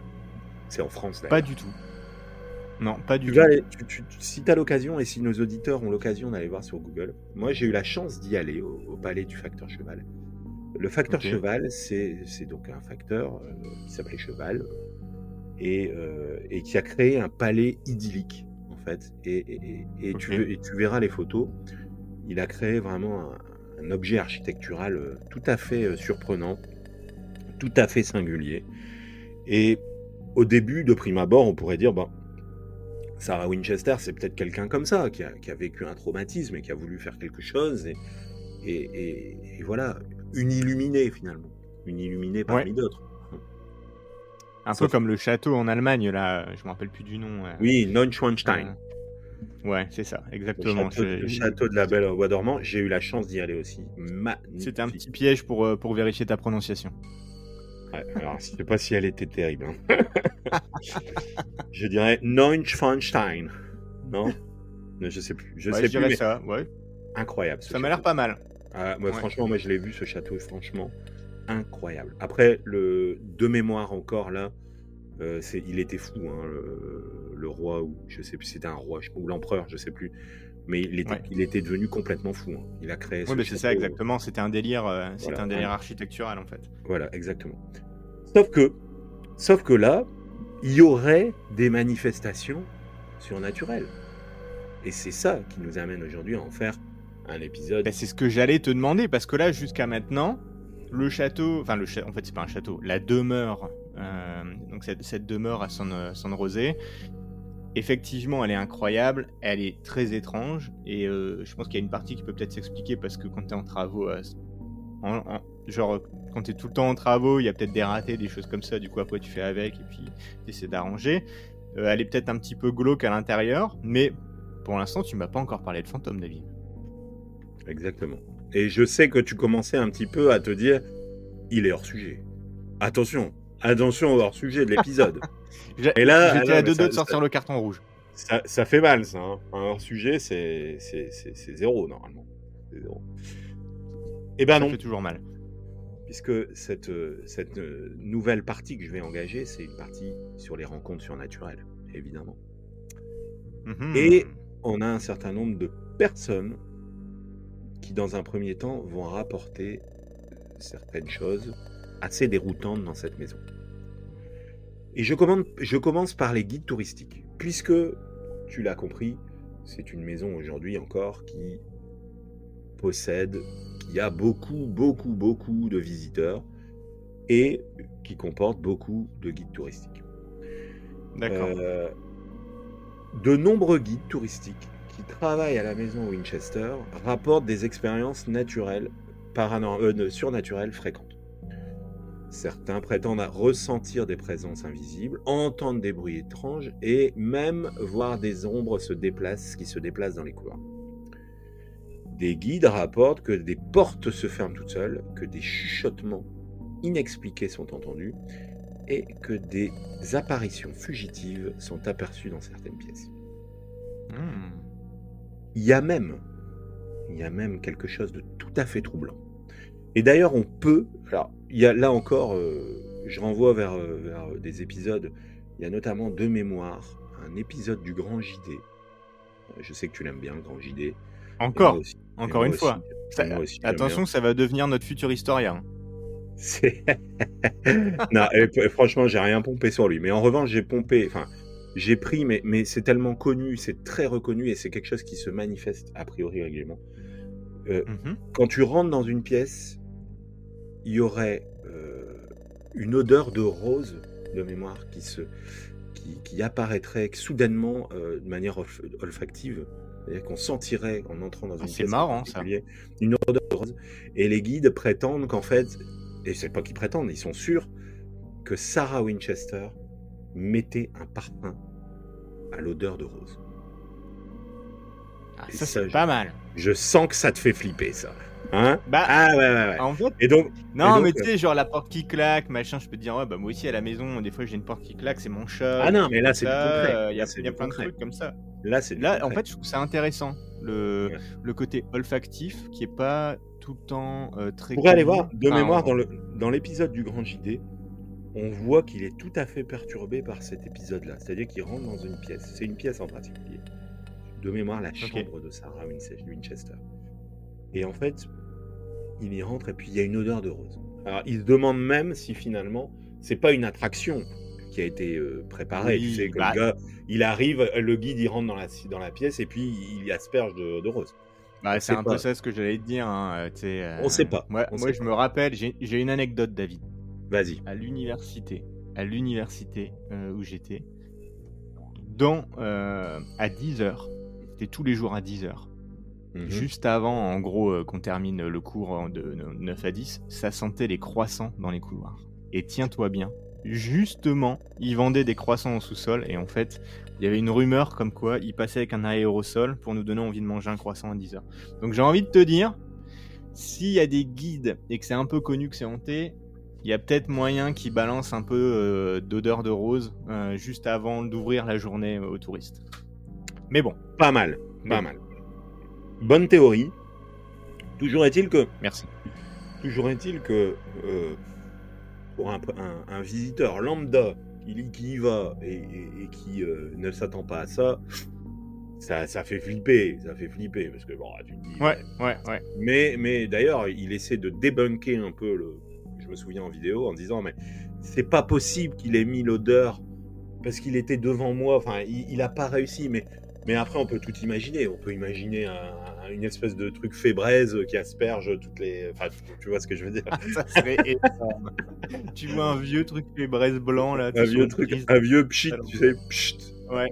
C'est en France Pas d'ailleurs. du tout. Non, pas du tout. vas aller- tu- tu- tu- si tu as l'occasion et si nos auditeurs ont l'occasion d'aller voir sur Google, moi j'ai eu la chance d'y aller au, au palais du facteur cheval. Le facteur cheval, c'est donc un facteur euh, qui s'appelait Cheval et, euh, et qui a créé un palais idyllique en fait. Et, et- et- et tu, tu verras les photos. Il a créé vraiment un, objet architectural euh, tout à fait euh, surprenant, tout à fait singulier. Et au début, de prime abord, on pourrait dire, bon, Sarah Winchester, c'est peut-être quelqu'un comme ça, qui a, qui a vécu un traumatisme et qui a voulu faire quelque chose. Et, et, et- et voilà, une illuminée finalement. Une illuminée parmi d'autres. Un Sauf- peu comme le château en Allemagne, là, je me rappelle plus du nom. euh, Oui, Neuschwanstein. euh, Ouais, c'est ça, Le exactement. château, Je- le château de la Belle au Bois dormant, j'ai eu la chance d'y aller aussi. C'était un petit piège pour, euh, pour vérifier ta prononciation. Ouais, alors, je sais pas si elle était terrible. hein. (laughs) je dirais Neuschwanstein. Non? Non, Je sais plus. Je Ouais, sais je plus, dirais mais ça, ouais. incroyable. Ça m'a l'air château. pas mal. Ah, moi, Ouais. Franchement, moi, je l'ai vu, ce château, franchement incroyable. Après, le de mémoire encore, là, euh, c'est, il était fou, hein, le, le roi, ou je sais plus, c'était un roi, je- ou l'empereur, je sais plus. Mais il était, Ouais. il était devenu complètement fou. hein. Il a créé Oui, mais c'est ça, château. exactement. C'était un délire, euh, c'était Voilà, un délire architectural, en fait. Voilà, exactement. Sauf que, sauf que là, il y aurait des manifestations surnaturelles. Et c'est ça qui nous amène aujourd'hui à en faire un épisode. Ben, c'est ce que j'allais te demander, parce que là, jusqu'à maintenant, le château, enfin, le cha- en fait, c'est pas un château, la demeure, euh, donc cette, demeure à San, euh, Rosé, effectivement, elle est incroyable, elle est très étrange, et euh, je pense qu'il y a une partie qui peut peut-être s'expliquer parce que quand tu es en travaux, euh, en- en- genre, quand tu es tout le temps en travaux, il y a peut-être des ratés, des choses comme ça, du coup, après, tu fais avec, et puis tu essaies d'arranger. Euh, elle est peut-être un petit peu glauque à l'intérieur, mais pour l'instant, tu m'as pas encore parlé de fantôme, David. Exactement. Et je sais que tu commençais un petit peu à te dire, il est hors sujet. Attention, attention au hors sujet de l'épisode. (laughs) Et là, J'étais ah à deux doigts de sortir ça- le carton rouge. ça, ça fait mal, ça. hein. Un hors sujet, c'est zéro normalement. C'est zéro. Eh ben Ça non, fait toujours mal. puisque cette, euh, cette euh, nouvelle partie que je vais engager, c'est une partie sur les rencontres surnaturelles, évidemment. Mhm. Et- On a un certain nombre de personnes qui, dans un premier temps, vont rapporter certaines choses assez déroutantes dans cette maison. Et je, commande- je commence par les guides touristiques, puisque, tu l'as compris, c'est une maison aujourd'hui encore qui possède, qui a beaucoup, beaucoup, beaucoup de visiteurs. et qui comporte beaucoup de guides touristiques. D'accord. Euh, de nombreux guides touristiques qui travaillent à la maison Winchester rapportent des expériences naturelles, euh, surnaturelles fréquentes. Certains prétendent à ressentir des présences invisibles, entendre des bruits étranges et même voir des ombres se déplacent, qui se déplacent dans les couloirs. Des guides rapportent que des portes se ferment toutes seules, que des chuchotements inexpliqués sont entendus et que des apparitions fugitives sont aperçues dans certaines pièces. Hmm. Il y a même, il y a même quelque chose de tout à fait troublant. Et d'ailleurs, on peut, alors, il y a là encore, euh, je renvoie vers, euh, vers des épisodes, il y a notamment deux mémoires, un épisode du Grand JD. Euh, Je sais que tu l'aimes bien, le Grand JD. Encore, aussi. Encore une aussi. fois. Ça- aussi, attention, ça va devenir notre futur historien. C'est- (laughs) non, et franchement, j'ai rien pompé sur lui. Mais en revanche, j'ai pompé, enfin, j'ai pris, mais, mais c'est tellement connu, c'est très reconnu et c'est quelque chose qui se manifeste a priori régulièrement. Euh, Mhm. quand tu rentres dans une pièce, il y aurait euh, une odeur de rose de mémoire qui se qui, qui apparaîtrait soudainement euh, de manière olf- olfactive. C'est-à-dire qu'on sentirait en entrant dans Ah, une c'est pièce marrant, ça. une odeur de rose. Et les guides prétendent qu'en fait, et c'est pas qu'ils prétendent, ils sont sûrs que Sarah Winchester mettait un parfum à l'odeur de rose. Ah, ça, c'est pas mal. Je sens que ça te fait flipper, ça. Hein Bah, Ah ouais, ouais, ouais. en fait, Et donc, non, donc, mais tu sais, genre la porte qui claque, machin, je peux te dire, ouais, bah moi aussi à la maison, des fois j'ai une porte qui claque, c'est mon chat. Ah non, mais là, c'est du ça, concret. euh, Il y a, y plein de trucs comme ça. Là, c'est Là, en fait, je trouve ça intéressant, le, Ouais. le côté olfactif qui est pas tout le temps euh, très. Pourrez aller voir, de Enfin, mémoire, on- dans le dans l'épisode du Grand JD, on voit qu'il est tout à fait perturbé par cet épisode-là. C'est-à-dire qu'il rentre dans une pièce. C'est une pièce en particulier. De mémoire, la chambre de Sarah Winchester. Et en fait, il y rentre et puis il y a une odeur de rose. Alors, il se demande même si finalement, c'est pas une attraction qui a été euh, préparée. Oui, tu sais, que bah- le gars, il arrive, le guide, il rentre dans la, dans la pièce et puis il y asperge de, de rose. Bah, c'est un pas. peu ça ce que j'allais te dire. Hein, euh, euh, On sait pas, Moi, on moi sait je pas. me rappelle, j'ai une anecdote, David. Vas-y. À l'université, à l'université euh, où j'étais, dans euh, à 10h, c'était tous les jours à 10h. Mhm. Juste avant, en gros, euh, qu'on termine le cours en- de 9 à 10, ça sentait les croissants dans les couloirs. Et tiens-toi bien, justement, ils vendaient des croissants au sous-sol et en fait, il y avait une rumeur comme quoi ils passaient avec un aérosol pour nous donner envie de manger un croissant à 10h. Donc j'ai envie de te dire, s'il y a des guides et que c'est un peu connu que c'est hanté, il y a peut-être moyen qu'ils balancent un peu euh, d'odeur de rose euh, juste avant d'ouvrir la journée aux touristes. Mais bon, Pas mal, pas mal. Bonne théorie. Toujours est-il que, merci. toujours est-il que, euh, pour un, un- un visiteur lambda qui, qui y va et, et- et qui euh, ne s'attend pas à ça, ça, ça fait flipper, ça fait flipper parce que bon, tu te dis. Ouais, ouais, ouais. Mais, mais d'ailleurs, il essaie de débunker un peu le. Je me souviens en vidéo en disant mais c'est pas possible qu'il ait mis l'odeur parce qu'il était devant moi. Enfin, il, il a pas réussi, mais mais après on peut tout imaginer. On peut imaginer un- un- une espèce de truc fébraise qui asperge toutes les. Enfin, tu, vois ce que je veux dire? (laughs) Ça serait énorme. tu vois un vieux truc les braises blanc là. Un vieux truc, un vieux pchit, Alors, tu sais, pchit. Ouais.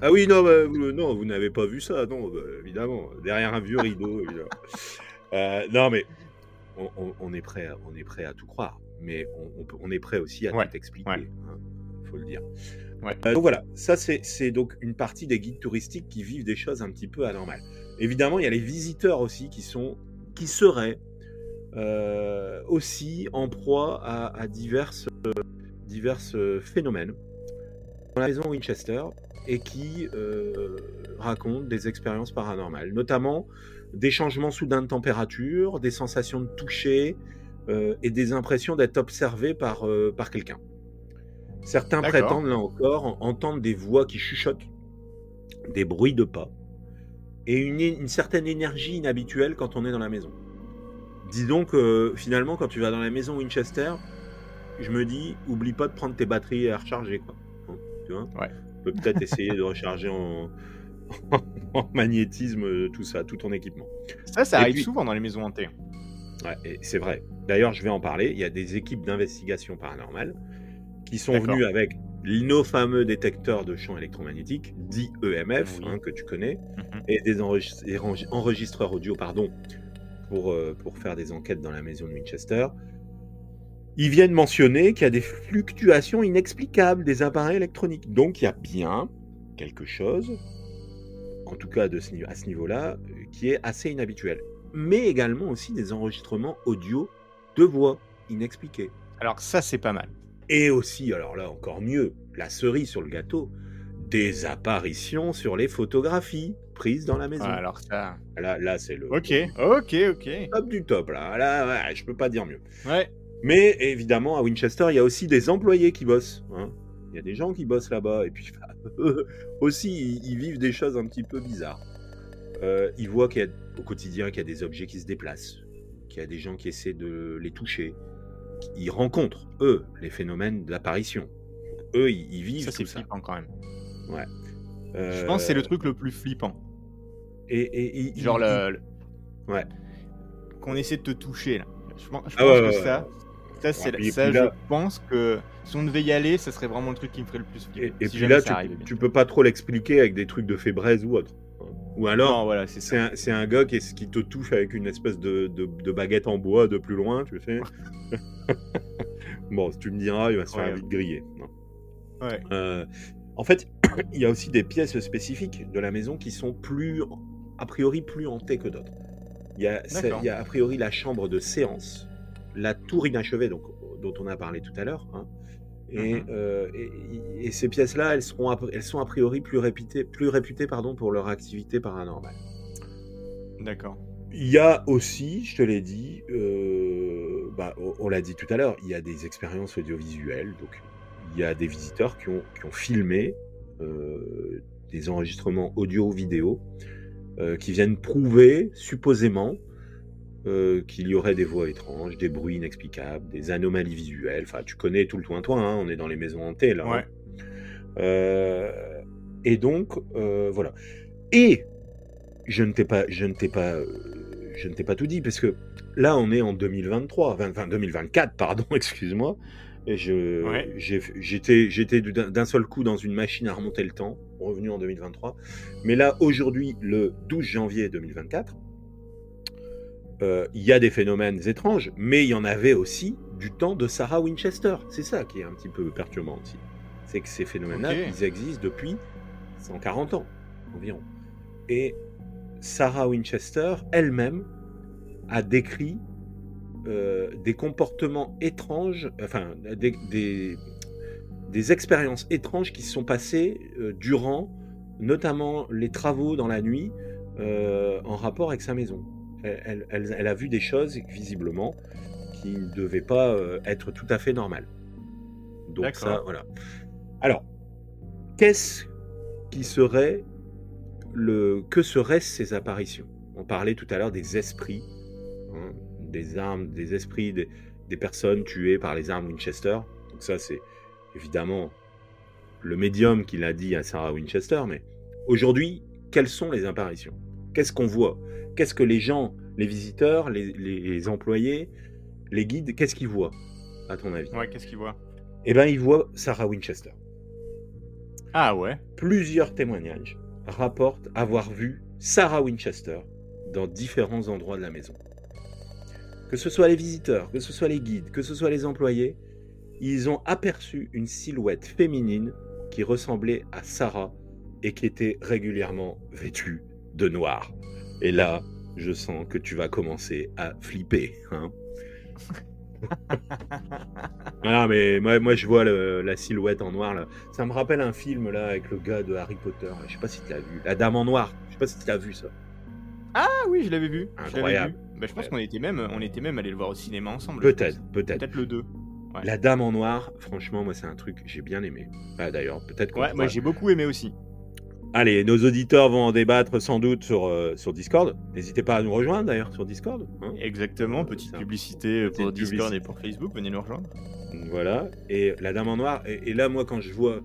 Ah oui, non, bah, vous, non, vous n'avez pas vu ça, non, bah, évidemment, derrière un vieux rideau. (laughs) Euh, non, mais on, on- on est prêt, à, on est prêt à tout croire, mais on est prêt aussi à Ouais, tout expliquer, ouais. hein, faut le dire. Euh, donc voilà, ça c'est donc une partie des guides touristiques qui vivent des choses un petit peu anormales. Évidemment, il y a les visiteurs aussi qui sont, qui seraient euh, aussi en proie à, à diverses, euh, phénomènes dans la maison Winchester et qui racontent des expériences paranormales, notamment des changements soudains de température, des sensations de toucher et des impressions d'être observé par, par quelqu'un. Certains prétendent, là encore, en- entendre des voix qui chuchotent, des bruits de pas et une, une certaine énergie inhabituelle quand on est dans la maison. Dis donc, euh, finalement, quand tu vas dans la maison Winchester, je me dis, oublie pas de prendre tes batteries à recharger, quoi. Hein, tu vois? Ouais. Peut-être essayer de recharger en, (laughs) en magnétisme, euh, tout ça, tout ton équipement. Ça, ça Et arrive puis- souvent dans les maisons hantées. Ouais, c'est vrai. D'ailleurs, je vais en parler. Il y a des équipes d'investigation paranormale qui sont venues avec nos fameux détecteurs de champs électromagnétiques, dits EMF, Oui. hein, que tu connais, Mhm. et des enregis- des enre- enregistreurs audio, pardon, pour, euh, pour faire des enquêtes dans la maison de Winchester. Ils viennent mentionner qu'il y a des fluctuations inexplicables des appareils électroniques. Donc il y a bien quelque chose, en tout cas de ce à ce niveau-là, euh, qui est assez inhabituel. Mais également aussi des enregistrements audio de voix inexpliqués. Alors ça, c'est pas mal. Et aussi, alors là encore mieux, la cerise sur le gâteau, des apparitions sur les photographies prises dans la maison. Ouais, alors ça... Là, là c'est le Ok, ok, ok. top du top. Là, là ouais, je peux pas dire mieux. Ouais. Mais évidemment, à Winchester, il y a aussi des employés qui bossent. hein. Il y a des gens qui bossent là-bas. Et puis, bah, (laughs) eux aussi, ils, ils vivent des choses un petit peu bizarres. Euh, ils voient qu'il y a, au quotidien qu'il y a des objets qui se déplacent, qu'il y a des gens qui essaient de les toucher. Ils rencontrent, eux, les phénomènes d'apparition. Eux, ils, ils vivent Ça, tout c'est flippant quand même. Je Euh, pense que c'est le truc le plus flippant. Et, et- et- Genre le... le- Ouais. Qu'on essaie de te toucher, là. Je pense, je Ah pense ouais, que ouais, ça... Ça, c'est Ouais, ça je là- pense que si on devait y aller, ça serait vraiment le truc qui me ferait le plus flipper. et si puis là, tu, tu peux pas trop l'expliquer avec des trucs de fébraise ou autre. Ou alors, Non, voilà, c'est un, un gars qui, est- qui te touche avec une espèce de, de- de baguette en bois de plus loin, tu sais. (laughs) bon, si tu me diras, il va se faire vite griller. Non. Ouais. Euh, en fait, (clears throat) il y a aussi des pièces spécifiques de la maison qui sont plus, a priori, plus hantées que d'autres. Il y, a, il y a a priori la chambre de séance, la tour inachevée, donc, dont on a parlé tout à l'heure. hein. Et, Mhm. euh, et- et ces pièces-là, elles, seront elles sont a priori plus réputées, plus réputées pardon, pour leur activité paranormale. D'accord. Il y a aussi, je te l'ai dit, euh, bah, on, l'a dit tout à l'heure, il y a des expériences audiovisuelles. Donc, il y a des visiteurs qui ont, qui ont filmé euh, des enregistrements audio-vidéo qui viennent prouver, supposément, euh, qu'il y aurait des voix étranges, des bruits inexplicables, des anomalies visuelles. Enfin, tu connais tout le toin-toin, hein, on est dans les maisons hantées, là. hein. Ouais. Euh, et donc, euh, voilà. Et je ne t'ai pas, je ne t'ai pas, je ne t'ai pas tout dit parce que là, on est en 2023, enfin enfin, 2024, pardon, (laughs) excuse-moi. Et je, Ouais. j'étais, j'étais du- d'un d'un seul coup dans une machine à remonter le temps, revenu en 2023. Mais là, aujourd'hui, le 12 janvier 2024, euh, il y a des phénomènes étranges, mais il y en avait aussi du temps de Sarah Winchester. C'est ça qui est un petit peu perturbant aussi. C'est que ces phénomènes-là, ils existent depuis 140 ans environ. Et Sarah Winchester elle-même a décrit euh, des comportements étranges, enfin des, des, des expériences étranges qui se sont passées euh, durant notamment les travaux dans la nuit en rapport avec sa maison. Elle, elle- elle- elle a vu des choses visiblement qui ne devaient pas euh, être tout à fait normales. Donc ça, voilà. Alors, qu'est-ce qui serait le que seraient ces apparitions? On parlait tout à l'heure des esprits, hein, des armes, des esprits des, des personnes tuées par les armes Winchester. Donc ça, c'est évidemment le médium qui l'a dit à Sarah Winchester. Mais aujourd'hui, quelles sont les apparitions? Qu'est-ce qu'on voit? Qu'est-ce que les gens, les visiteurs, les, les- les employés, les guides, qu'est-ce qu'ils voient à ton avis? Ouais, qu'est-ce qu'il voit Eh bien, ils voient Sarah Winchester. Ah ouais? Plusieurs témoignages rapportent avoir vu Sarah Winchester dans différents endroits de la maison. Que ce soit les visiteurs, que ce soit les guides, que ce soit les employés, ils ont aperçu une silhouette féminine qui ressemblait à Sarah et qui était régulièrement vêtue de noir. Et là, je sens que tu vas commencer à flipper. Hein (laughs) ah mais moi, moi je vois le- la silhouette en noir là. Ça me rappelle un film là avec le gars de Harry Potter. là. Je sais pas si tu l'as vu. La Dame en noir. Je sais pas si tu l'as vu ça. Ah oui, je l'avais vu. je Incroyable. vu. Bah, je pense qu'on était même, on était même allé le voir au cinéma ensemble. je Peut-être, peut-être. Peut-être le 2. Ouais. La Dame en noir, franchement, moi c'est un truc que j'ai bien aimé. Ah, D'ailleurs, peut-être qu'on Ouais, moi j'ai beaucoup aimé aussi. Allez, nos auditeurs vont en débattre sans doute sur, euh, sur Discord. N'hésitez pas à nous rejoindre d'ailleurs sur Discord. hein. Exactement, Euh, petite publicité pour Petite Discord publicité. et pour Facebook, venez nous rejoindre. Voilà. Et la Dame en noir. Et, et là, moi, quand je vois,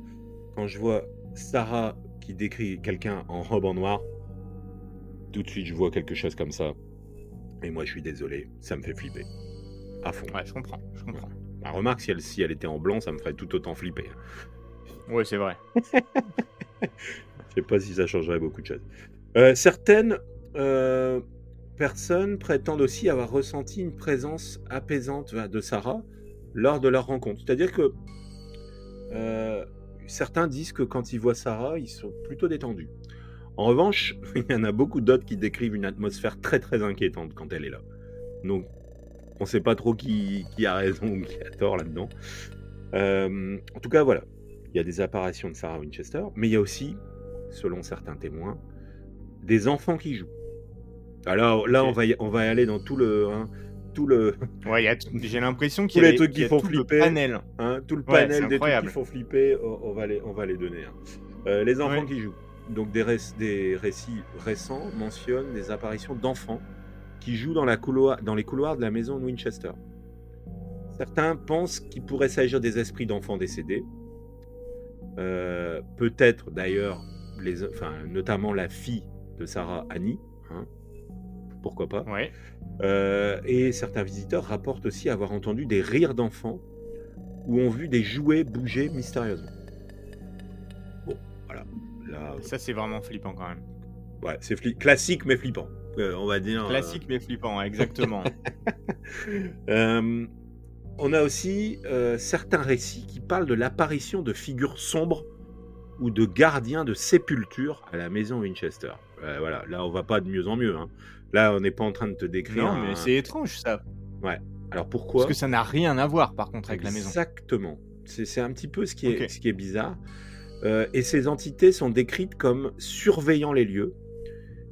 quand je vois Sarah qui décrit quelqu'un en robe en noir, tout de suite, je vois quelque chose comme ça. Et moi, je suis désolé, ça me fait flipper. À fond. Ouais, je comprends, je comprends. Bah, remarque, si elle, si elle était en blanc, ça me ferait tout autant flipper. Ouais, c'est vrai. (laughs) Je sais pas si ça changerait beaucoup de choses. Euh, certaines euh, personnes prétendent aussi avoir ressenti une présence apaisante de Sarah lors de leur rencontre. C'est-à-dire que euh, certains disent que quand ils voient Sarah, ils sont plutôt détendus. En revanche, (laughs) il y en a beaucoup d'autres qui décrivent une atmosphère très très inquiétante quand elle est là. Donc, on ne sait pas trop qui, a raison ou qui a tort là-dedans. En tout cas, voilà. Il y a des apparitions de Sarah Winchester, mais il y a aussi, selon certains témoins, des enfants qui jouent. Alors là, on, va y, on va aller dans tout le. Hein, tout le... (laughs) Ouais, j'ai l'impression qu'il y a les trucs qui font flipper. Le panel. Hein, tout le panel des trucs qui font flipper, on, va, les, on va les donner. Hein. Euh, les enfants qui jouent. Donc des, des récits récents mentionnent des apparitions d'enfants qui jouent dans, la couloir, dans les couloirs de la maison de Winchester. Certains pensent qu'il pourrait s'agir des esprits d'enfants décédés. Euh, peut-être d'ailleurs, enfin, notamment la fille de Sarah, Annie. Hein. pourquoi pas ouais. Euh, et certains visiteurs rapportent aussi avoir entendu des rires d'enfants ou ont vu des jouets bouger mystérieusement. Bon, voilà. Là, Ça, c'est vraiment flippant quand même. Ouais, c'est classique mais flippant. Euh, on va dire. Classique mais flippant, exactement. (laughs) euh, on a aussi euh, certains récits qui parlent de l'apparition de figures sombres ou de gardiens de sépulture à la maison Winchester. Euh, voilà, là on va pas de mieux en mieux. Hein. Là on n'est pas en train de te décrire. Non, mais c'est étrange ça. Ouais. Alors pourquoi Parce que ça n'a rien à voir par contre avec la maison. Exactement. C'est un petit peu ce qui est, ce qui est bizarre. Euh, et ces entités sont décrites comme surveillant les lieux,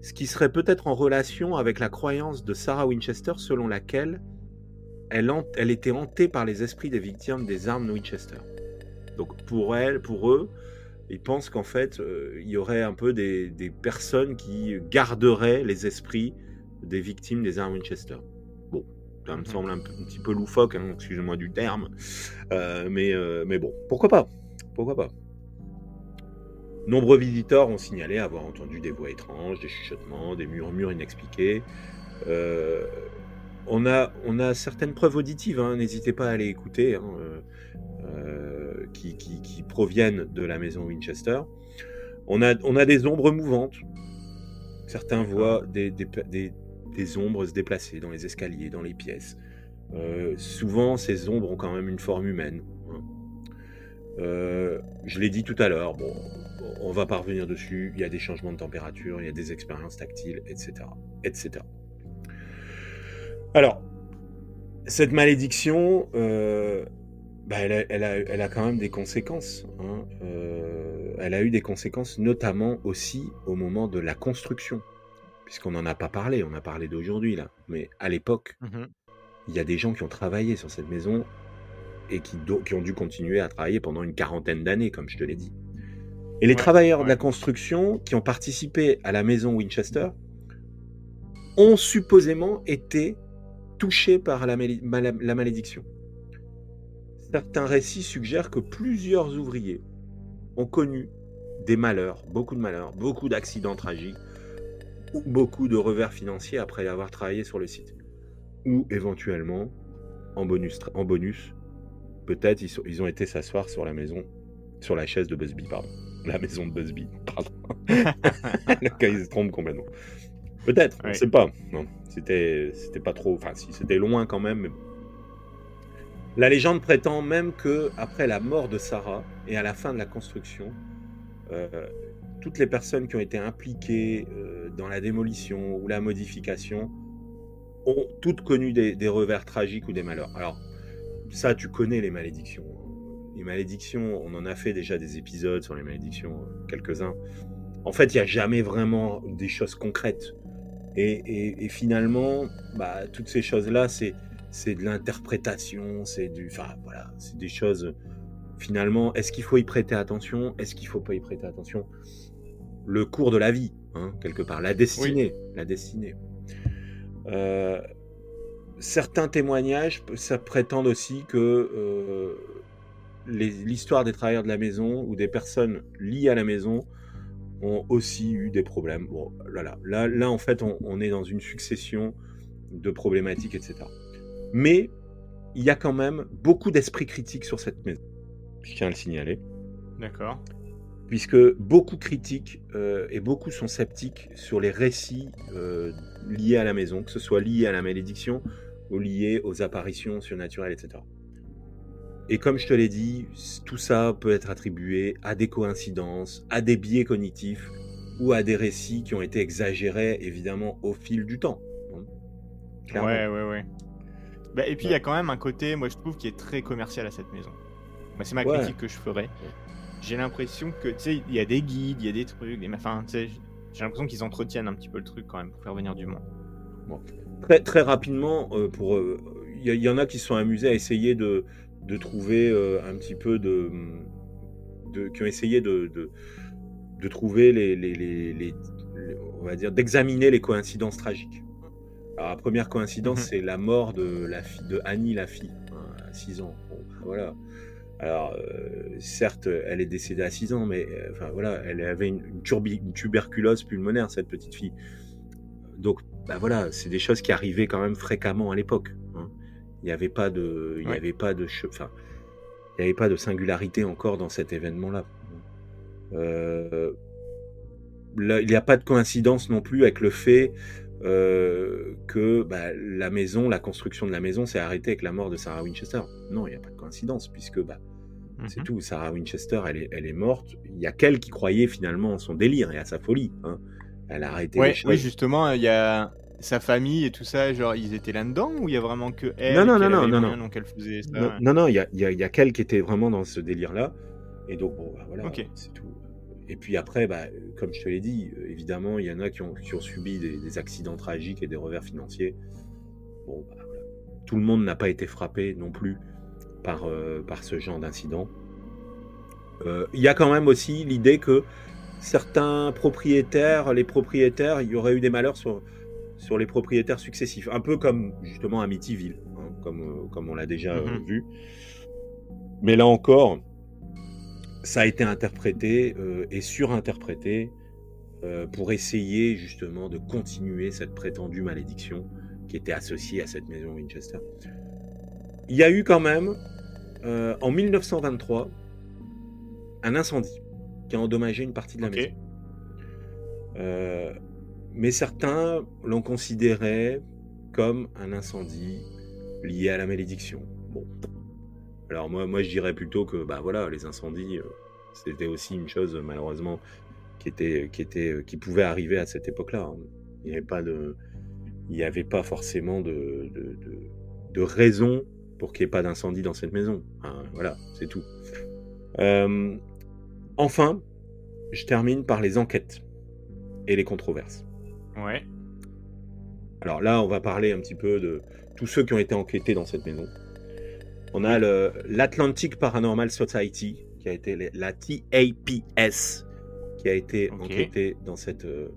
ce qui serait peut-être en relation avec la croyance de Sarah Winchester selon laquelle elle, elle, était hantée par les esprits des victimes des armes Winchester. Donc pour elle, pour eux, ils pensent qu'en fait, euh, il y aurait un peu des, des, personnes qui garderaient les esprits des victimes des armes Winchester. Bon, ça me semble un, un petit peu loufoque, hein, excusez-moi du terme, euh, mais, euh, mais bon, pourquoi pas? Pourquoi pas? Nombreux visiteurs ont signalé avoir entendu des voix étranges, des chuchotements, des murmures inexpliqués. On, a, on a certaines preuves auditives, hein, n'hésitez pas à aller écouter, hein, qui, qui, qui, proviennent de la maison Winchester. On a, on a des ombres mouvantes. Certains voient des, des, des, des, ombres se déplacer dans les escaliers, dans les pièces. Euh, souvent, ces ombres ont quand même une forme humaine. Euh, je l'ai dit tout à l'heure, bon, on va pas revenir dessus, il y a des changements de température, il y a des expériences tactiles, etc. etc. Alors, cette malédiction, euh, bah elle, a, elle, a, elle, a, quand même des conséquences. Hein. Euh, elle a eu des conséquences notamment aussi au moment de la construction, puisqu'on n'en a pas parlé, on a parlé d'aujourd'hui là, mais à l'époque, Mmh il mm -hmm. y a des gens qui ont travaillé sur cette maison et qui, qui ont dû continuer à travailler pendant une quarantaine d'années, comme je te l'ai dit. Et les Ouais, travailleurs de la construction qui ont participé à la maison Winchester ont supposément été touchés par la malédiction. Certains récits suggèrent que plusieurs ouvriers ont connu des malheurs, beaucoup de malheurs, beaucoup d'accidents tragiques, ou beaucoup de revers financiers après avoir travaillé sur le site. Ou éventuellement, en bonus, en bonus peut-être ils, sont- ils ont été s'asseoir sur la maison, sur la chaise de Busby, pardon. La maison de Busby, (laughs) pardon. Le gars, il se trompe complètement. Peut-être, on ne Ouais. sait pas. Non, c'était, c'était pas trop. Enfin, si, c'était loin quand même. mais. La légende prétend même que après la mort de Sarah et à la fin de la construction, euh, toutes les personnes qui ont été impliquées euh, dans la démolition ou la modification ont toutes connu des, revers tragiques ou des malheurs. Alors, ça, tu connais les malédictions. Les malédictions, on en a fait déjà des épisodes sur les malédictions, euh, quelques-uns. En fait, il n'y a jamais vraiment des choses concrètes. Et finalement, bah, toutes ces choses-là, c'est, c'est de l'interprétation, c'est du, enfin voilà, c'est des choses. Finalement, est-ce qu'il faut y prêter attention? Est-ce qu'il faut pas y prêter attention? Le cours de la vie, hein, quelque part, la destinée, la destinée. Euh, certains témoignages, ça prétendent aussi que euh, l'histoire des travailleurs de la maison ou des personnes liées à la maison ont aussi eu des problèmes. Bon, là, là, là, là en fait, on, on est dans une succession de problématiques, etc. Mais il y a quand même beaucoup d'esprit critique sur cette maison. Je tiens à le signaler. D'accord. Puisque beaucoup critiquent euh, et beaucoup sont sceptiques sur les récits euh, liés à la maison, que ce soit lié à la malédiction ou lié aux apparitions surnaturelles, etc. Et comme je te l'ai dit, tout ça peut être attribué à des coïncidences, à des biais cognitifs ou à des récits qui ont été exagérés évidemment au fil du temps. Hein. Ouais, ouais, ouais. Bah, et puis il y a quand même un côté, moi je trouve, qui est très commercial à cette maison. Moi, c'est ma critique que je ferais. J'ai l'impression que, tu sais, il y a des guides, il y a des trucs, des... enfin, tu sais, j'ai l'impression qu'ils entretiennent un petit peu le truc quand même pour faire venir du monde. Très, très rapidement, euh, pour, euh, il y, en a qui se sont amusés à essayer de, de trouver euh, un petit peu de, de, qui ont essayé de, de, de trouver les, les, les, on va dire, d'examiner les coïncidences tragiques. Alors, la première coïncidence, mhm. c'est la mort de la fille de Annie, la fille, hein, à 6 ans. Ben, voilà. Alors, euh, certes, elle est décédée à 6 ans, mais euh, enfin voilà, elle avait une, une, tuberculose pulmonaire, cette petite fille. Donc, bah voilà, c'est des choses qui arrivaient quand même fréquemment à l'époque. Hein. Il n'y avait pas de, il n'y avait pas de, enfin, il n'y avait pas de singularité encore dans cet événement-là. Euh, il n'y a pas de coïncidence non plus avec le fait euh, que bah, la maison, la construction de la maison s'est arrêtée avec la mort de Sarah Winchester. Non, il n'y a pas de coïncidence, puisque bah, c'est mhm. tout. Sarah Winchester, elle est, elle est morte. Il y a qu'elle qui croyait finalement en son délire et à sa folie. Hein. Elle a arrêté ouais, Oui, justement, il y a sa famille et tout ça, genre ils étaient là-dedans ou il y a vraiment que elle Non, non, non, non, non, non. faisait ça, non, non, il y a, y, a, y a qu'elle qui était vraiment dans ce délire-là. Et donc, bon, bah, voilà, c'est tout. Et puis après, bah, comme je te l'ai dit, euh, évidemment, il y en a qui ont, subi des, accidents tragiques et des revers financiers. Bon, bah, tout le monde n'a pas été frappé non plus par, euh, par ce genre d'incident. Euh, il y a quand même aussi l'idée que certains propriétaires, les propriétaires, il y aurait eu des malheurs sur, sur les propriétaires successifs. Un peu comme justement Amityville, hein, comme, comme on l'a déjà mm-hmm. vu. Mais là encore, ça a été interprété euh, et surinterprété euh, pour essayer justement de continuer cette prétendue malédiction qui était associée à cette maison Winchester. Il y a eu quand même, euh, en 1923, un incendie qui a endommagé une partie de la maison. mais certains l'ont considéré comme un incendie lié à la malédiction. Bon, alors moi, moi je dirais plutôt que bah voilà, les incendies, euh, c'était aussi une chose malheureusement qui était, qui était, qui pouvait arriver à cette époque-là. Hein. Il n'y avait pas de, il n'y avait pas forcément de, de, de, raison pour qu'il n'y ait pas d'incendie dans cette maison. voilà, c'est tout. Euh, enfin, je termine par les enquêtes et les controverses. Ouais. Alors là, on va parler un petit peu de tous ceux qui ont été enquêtés dans cette maison. On a l'Atlantic Paranormal Society, qui a été la TAPS, qui a été enquêtée dans cette, euh,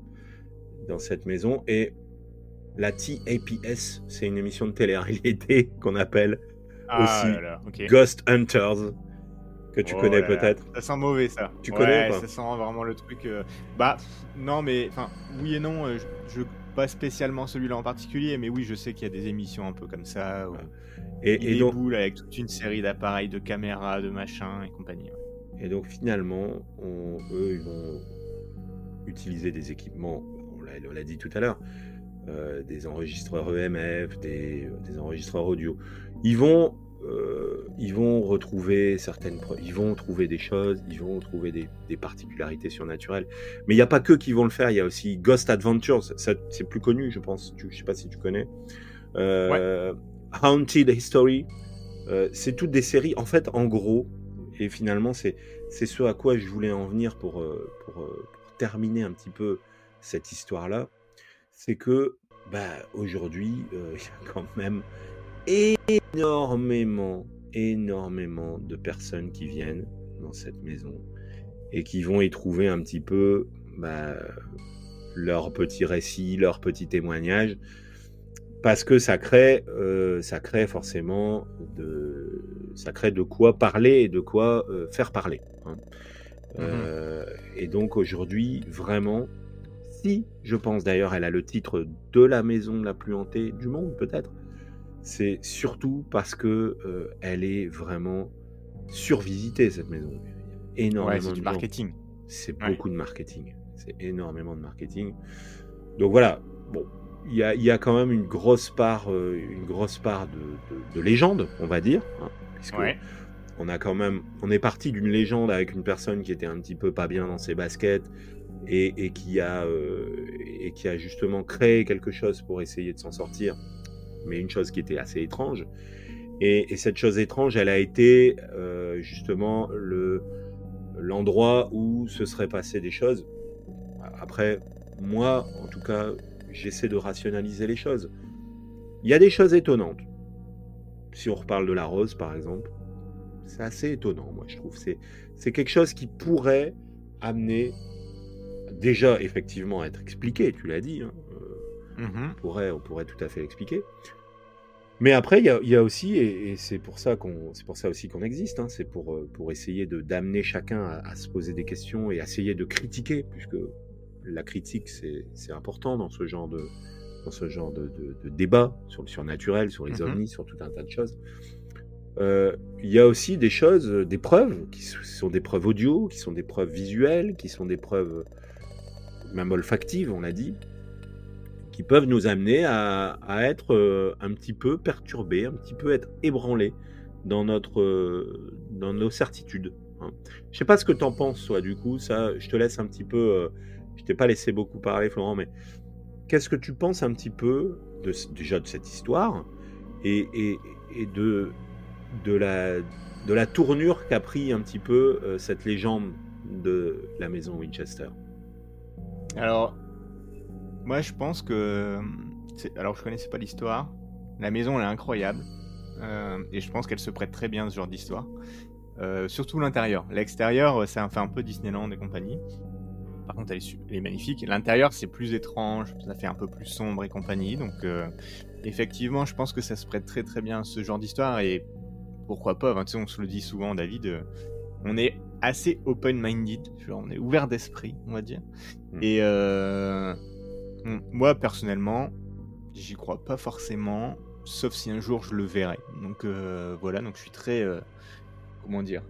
dans cette maison. Et la TAPS, c'est une émission de télé-réalité (laughs) qu'on appelle ah aussi Ghost Hunters, que tu oh connais peut-être. Ça sent mauvais ça. Tu connais Ça sent vraiment le truc. Euh, bah, non, mais enfin, oui et non. Euh, je, pas spécialement celui-là en particulier, mais oui, je sais qu'il y a des émissions un peu comme ça. Et, donc, avec toute une série d'appareils, de caméras, de machins et compagnie. Et donc finalement, eux, ils vont utiliser des équipements, on l'a dit tout à l'heure, euh, des enregistreurs EMF, des, des, enregistreurs audio. Ils vont, euh, ils vont retrouver certaines, ils vont trouver des choses, ils vont trouver des, des particularités surnaturelles. Mais il n'y a pas que qui vont le faire. Il y a aussi Ghost Adventures. C'est plus connu, je pense. Je sais pas si tu connais. Euh, Haunted History. Euh, c'est toutes des séries, en fait, en gros, et finalement, c'est ce à quoi je voulais en venir pour, pour, pour terminer un petit peu cette histoire-là. C'est que, bah, aujourd'hui, (laughs) il y a quand même énormément, énormément de personnes qui viennent dans cette maison et qui vont y trouver un petit peu bah, leur petit récit, leur petit témoignage parce que ça crée, euh, ça crée forcément de, ça crée de quoi parler et de quoi euh, faire parler. Hein. Mmh euh, et donc aujourd'hui, vraiment, si, je pense d'ailleurs, elle a le titre de la maison la plus hantée du monde, peut-être, c'est surtout parce que euh, elle est vraiment survisitée, cette maison. énormément c'est du marketing. C'est beaucoup de marketing. C'est énormément de marketing. Donc voilà, bon, il y a, quand même une grosse part, euh, une grosse part de, légende, on va dire, hein, puisque on a quand même, on est parti d'une légende avec une personne qui était un petit peu pas bien dans ses baskets et, qui a euh, et qui a justement créé quelque chose pour essayer de s'en sortir, mais une chose qui était assez étrange. Et, cette chose étrange, elle a été euh, justement le l'endroit où se seraient passées des choses. Après, moi, en tout cas, j'essaie de rationaliser les choses. Il y a des choses étonnantes. Si on reparle de la rose, par exemple, c'est assez étonnant, moi, je trouve. C'est, quelque chose qui pourrait amener, déjà, effectivement, à être expliqué, tu l'as dit. Hein, euh, mm-hmm. on, pourrait, on pourrait tout à fait l'expliquer. Mais après, il y, a, aussi, et, c'est pour ça qu'on, c'est pour ça aussi qu'on existe, hein, c'est pour, euh, pour essayer de, d'amener chacun à, se poser des questions et essayer de critiquer, puisque la critique, c'est important dans ce genre de, dans ce genre de, débat sur le surnaturel, sur les mmh ovnis, sur tout un tas de choses. Euh, il y a aussi des choses, des preuves, qui sont des preuves audio, qui sont des preuves visuelles, qui sont des preuves même olfactives, on l'a dit, qui peuvent nous amener à, être euh, un petit peu perturbés, un petit peu être ébranlés dans, notre, dans nos certitudes. Hein. Je sais pas ce que tu en penses, toi, du coup, ça, je te laisse un petit peu euh, je t'ai pas laissé beaucoup parler, Florent, mais qu'est-ce que tu penses un petit peu de, déjà de cette histoire et, de, de, la, de la tournure qu'a pris un petit peu euh, cette légende de la maison Winchester? Alors, moi je pense que. Alors, je connaissais pas l'histoire. La maison, elle est incroyable. Euh, et je pense qu'elle se prête très bien à ce genre d'histoire. Euh, surtout l'intérieur. L'extérieur, ça fait un peu Disneyland et compagnie. Par contre, elle est, magnifique. L'intérieur, c'est plus étrange, ça fait un peu plus sombre et compagnie. Donc, euh, effectivement, je pense que ça se prête très très bien à ce genre d'histoire. Et pourquoi pas On se le dit souvent, David. Euh, on est assez open-minded, on est ouvert d'esprit, on va dire. Hmm. Et euh, moi, personnellement, j'y crois pas forcément, sauf si un jour je le verrai. Donc voilà, donc je suis très, comment dire,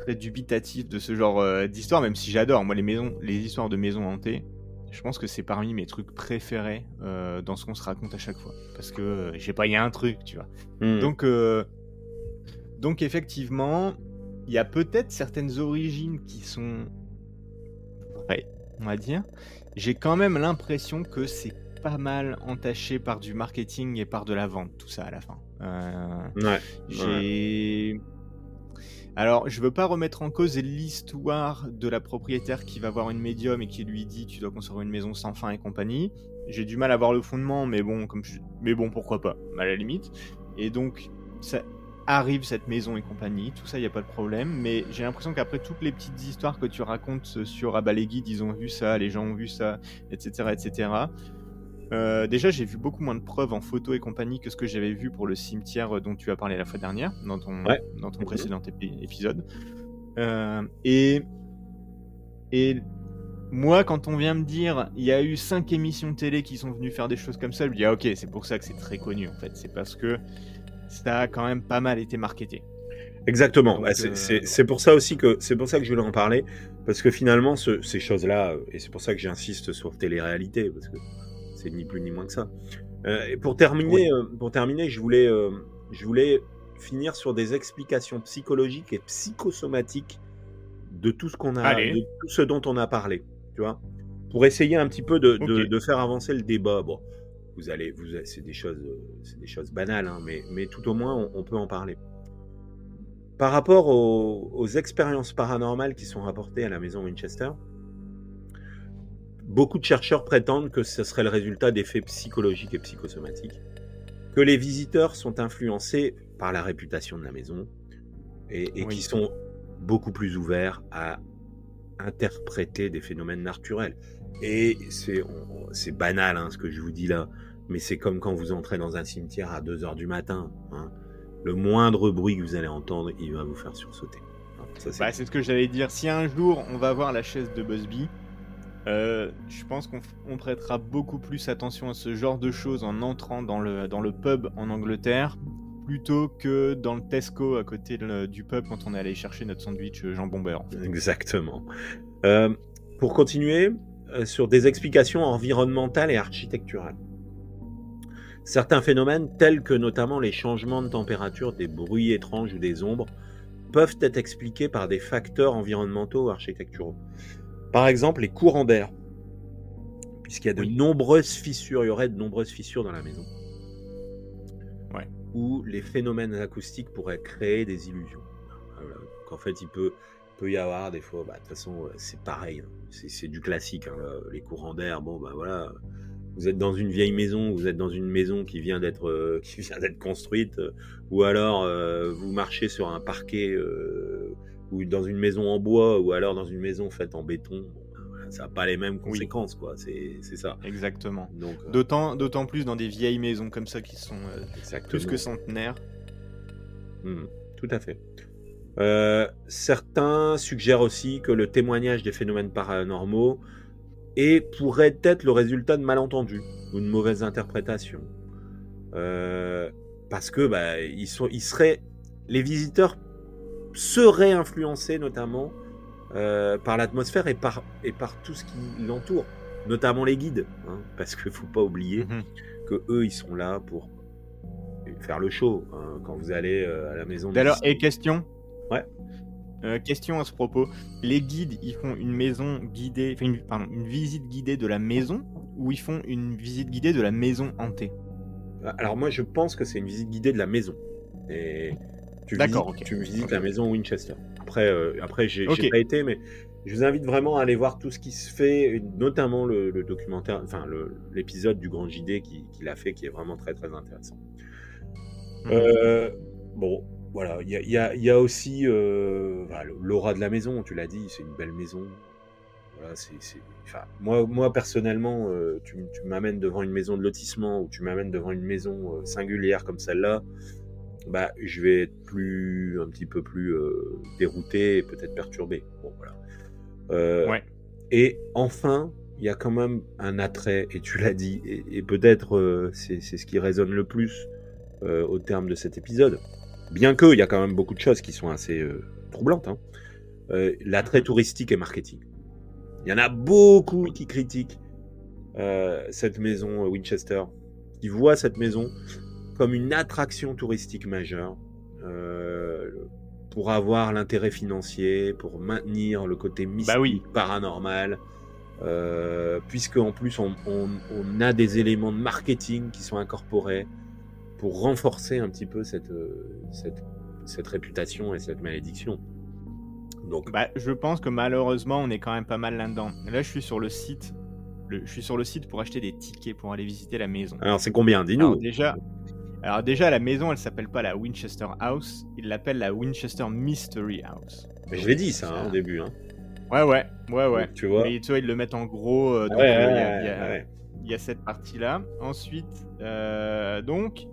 très dubitatif de ce genre euh, d'histoire, même si j'adore. Moi, les maisons, les histoires de maisons hantées, je pense que c'est parmi mes trucs préférés euh, dans ce qu'on se raconte à chaque fois. Parce que, euh, je sais pas, il y a un truc, tu vois. Hmm. Donc, donc, effectivement, il y a peut-être certaines origines qui sont vraies, on va dire. J'ai quand même l'impression que c'est pas mal entaché par du marketing et par de la vente, tout ça à la fin. ouais. J'ai. Alors, je veux pas remettre en cause l'histoire de la propriétaire qui va voir une médium et qui lui dit tu dois construire une maison sans fin et compagnie. J'ai du mal à voir le fondement, mais bon, comme mais bon, pourquoi pas, à la limite. Et donc, ça arrive cette maison et compagnie, tout ça, il y a pas de problème. Mais j'ai l'impression qu'après toutes les petites histoires que tu racontes sur bah les guides, ils ont vu ça, les gens ont vu ça, etc., etc. Euh, déjà, j'ai vu beaucoup moins de preuves en photo et compagnie que ce que j'avais vu pour le cimetière euh, dont tu as parlé la fois dernière, dans ton, dans ton mhm. précédent épisode. Euh, et, et moi, quand on vient me dire, il y a eu cinq émissions télé qui sont venues faire des choses comme ça, je me dis, ah, ok, c'est pour ça que c'est très connu, en fait. C'est parce que ça a quand même pas mal été marketé. Exactement. c'est pour ça aussi que c'est pour ça que je voulais en parler parce que finalement ces choses-là et c'est pour ça que j'insiste sur télé-réalité parce que c'est ni plus ni moins que ça. Euh, et pour terminer, euh, pour terminer, je voulais, euh, je voulais finir sur des explications psychologiques et psychosomatiques de tout ce qu'on a, de tout ce dont on a parlé, tu vois, pour essayer un petit peu de, de, faire avancer le débat. Bon, vous allez, vous, c'est des choses, c'est des choses banales, hein, mais, mais tout au moins on, peut en parler. Par rapport aux, aux expériences paranormales qui sont rapportées à la maison Winchester, beaucoup de chercheurs prétendent que ce serait le résultat d'effets psychologiques et psychosomatiques, que les visiteurs sont influencés par la réputation de la maison et, qui sont beaucoup plus ouverts à interpréter des phénomènes naturels. Et c'est banal hein, ce que je vous dis là, mais c'est comme quand vous entrez dans un cimetière à 2 heures du matin. Hein. Le moindre bruit que vous allez entendre, il va vous faire sursauter. Bah, c'est ce que j'allais dire. Si un jour on va voir la chaise de Busby, Euh, je pense qu'on prêtera beaucoup plus attention à ce genre de choses en entrant dans le, dans le pub en Angleterre plutôt que dans le Tesco à côté du pub quand on est allé chercher notre sandwich euh, jambon beurre. Exactement. Euh, pour continuer, euh, sur des explications environnementales et architecturales. Certains phénomènes, tels que notamment les changements de température, des bruits étranges ou des ombres, peuvent être expliqués par des facteurs environnementaux ou architecturaux. Par exemple, les courants d'air, puisqu'il y a de Oui. nombreuses fissures, il y aurait de nombreuses fissures dans la maison. Ouais. Ou les phénomènes acoustiques pourraient créer des illusions. Voilà. Donc, en fait, il peut, peut y avoir des fois, bah, de toute façon, euh, c'est pareil, hein. c'est du classique, hein, là. les courants d'air, bon, bah voilà, vous êtes dans une vieille maison, vous êtes dans une maison qui vient d'être euh, (laughs) qui vient d'être construite, euh, ou alors euh, vous marchez sur un parquet, ou dans une maison en bois, ou alors dans une maison faite en béton, bon, voilà, ça n'a pas les mêmes Oui. conséquences, quoi, c'est c'est ça. Exactement. Donc, D'autant, d'autant plus dans des vieilles maisons comme ça qui sont plus que centenaires. Mhm, tout à fait. Certains suggèrent aussi que le témoignage des phénomènes paranormaux et pourrait être le résultat de malentendus ou de mauvaises interprétations. Euh, parce que bah, ils, sont, ils seraient, les visiteurs seraient influencés notamment euh, par l'atmosphère et par, et par tout ce qui l'entoure, notamment les guides, hein, parce qu'il faut pas oublier Mhm. que eux ils sont là pour faire le show hein, quand vous allez euh, à la maison. D'ailleurs, et question? Ouais. Euh, question à ce propos. Les guides, ils font une maison guidée, une, pardon, une visite guidée de la maison ou ils font une visite guidée de la maison hantée? Alors moi je pense que c'est une visite guidée de la maison. Et tu D'accord, visites, tu visites la maison Winchester. Après, euh, après j'ai pas été, mais je vous invite vraiment à aller voir tout ce qui se fait, notamment le, le documentaire, enfin le- l'épisode du Grand JD qui- qu'il a fait, qui est vraiment très très intéressant. Mhm. Euh, bon, voilà, il y a, y y aussi euh, l'aura de la maison, tu l'as dit, c'est une belle maison. Voilà, c'est, c'est- enfin, moi, moi, personnellement, euh, tu, m'amènes devant une maison de lotissement ou tu m'amènes devant une maison euh, singulière comme celle-là, bah, je vais être plus, un petit peu plus dérouté et peut-être perturbé. Bon, voilà. Ouais. Et enfin, il y a quand même un attrait, et tu l'as dit, et, et peut-être euh, c'est, c'est ce qui résonne le plus euh, au terme de cet épisode. Bien que, il y a quand même beaucoup de choses qui sont assez euh, troublantes. hein. Euh, l'attrait touristique et marketing. Il y en a beaucoup qui critiquent euh, cette maison Winchester, qui voient cette maison comme une attraction touristique majeure pour avoir l'intérêt financier, pour maintenir le côté mystique, Bah oui. paranormal, puisque en plus on, on- on a des éléments de marketing qui sont incorporés pour renforcer un petit peu cette, euh, cette, cette réputation et cette malédiction. Donc, Bah, je pense que malheureusement, on est quand même pas mal là-dedans. Là, je suis sur le site. le- je suis sur le site pour acheter des tickets pour aller visiter la maison. alors c'est combien? Dis-nous. déjà, alors déjà, la maison, elle s'appelle pas la Winchester House, ils l'appellent la Winchester Mystery House. Mais je l'ai dit ça hein, au début. Hein. Ouais, ouais, ouais, ouais. Tu vois Mais tu vois, ils le mettent en gros. euh, donc, Ouais, euh, il y ouais, a- il y a- ouais. il y a cette partie-là. Ensuite, euh, donc,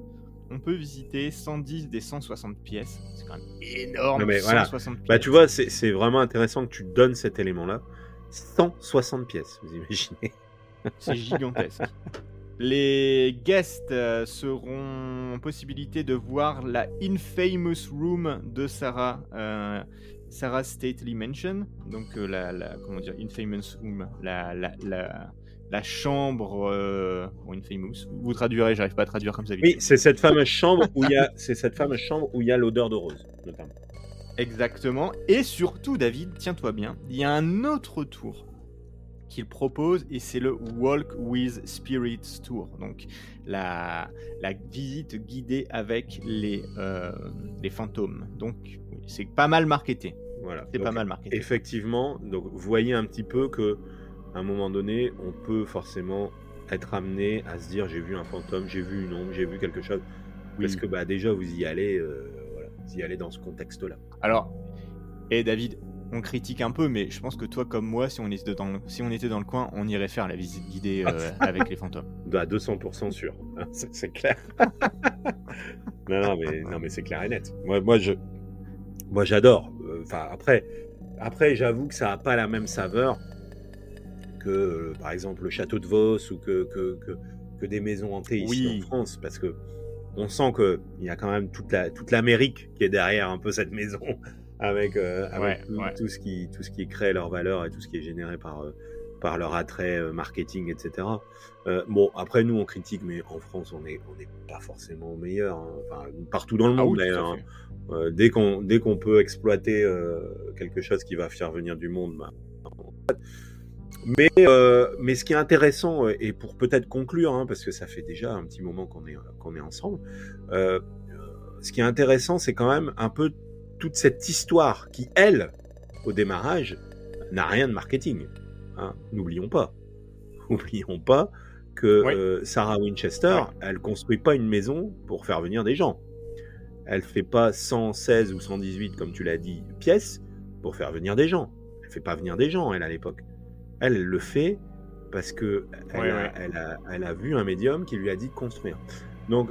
on peut visiter 110 des 160 pièces. C'est quand même énorme. Mais voilà. 160 pièces. Bah, tu vois, c'est c'est vraiment intéressant que tu donnes cet élément-là. 160 pièces, vous imaginez (laughs) C'est gigantesque. Les guests euh, seront en possibilité de voir la Infamous Room de Sarah, euh, Sarah Stately Mansion. Donc euh, la, la- comment dire, Infamous Room, la, la, la, la chambre euh, bon, Infamous. Vous traduirez, j'arrive pas à traduire comme ça. vite Oui, c'est cette fameuse chambre où il y a, c'est cette fameuse chambre où il y a l'odeur de rose, notamment. Exactement. Et surtout, David, tiens-toi bien, il y a un autre tour qu'il propose et c'est le Walk with Spirits Tour. Donc la, la visite guidée avec les, euh, les fantômes. Donc c'est pas mal marketé. Voilà. C'est pas mal marketé. Effectivement, donc vous voyez un petit peu que à un moment donné, on peut forcément être amené à se dire j'ai vu un fantôme, j'ai vu une ombre, j'ai vu quelque chose. Oui. Parce que bah déjà vous y allez, euh, voilà, vous y allez dans ce contexte-là. Alors, et David, on critique un peu, mais je pense que toi comme moi, si on était dans le, si on était dans le coin, on irait faire la visite guidée euh, (laughs) avec les fantômes. À 200% sûr, hein, (laughs) c'est c'est clair. (laughs) non, non, mais, non, mais c'est clair et net. Moi, moi, je, moi j'adore. Euh, Enfin, après, après j'avoue que ça n'a pas la même saveur que par exemple le château de Vos ou que, que, que, des maisons hantées ici en France, parce que on sent qu'il y a quand même toute la toute l'Amérique qui est derrière un peu cette maison (laughs) avec, avec tout, ce qui tout ce qui crée leur valeur et tout ce qui est généré par par leur attrait euh, marketing, etc. Euh, bon, après nous on critique, mais en France on n'est on est pas forcément meilleur. Hein. Enfin, partout dans le ah monde d'ailleurs. Hein. Euh, dès qu'on dès qu'on peut exploiter quelque chose qui va faire venir du monde, bah, mais, mais ce qui est intéressant, et pour peut-être conclure, hein, parce que ça fait déjà un petit moment qu'on est, qu'on est ensemble, ce qui est intéressant, c'est quand même un peu toute cette histoire qui, elle, au démarrage, n'a rien de marketing. Hein, n'oublions pas. (laughs) N'oublions pas que euh, Sarah Winchester, elle construit pas une maison pour faire venir des gens. Elle fait pas 116 ou 118, comme tu l'as dit, pièces pour faire venir des gens. Elle fait pas venir des gens, elle, à l'époque. Elle, elle, le fait parce que elle, a, vu un médium qui lui a dit de construire. Donc,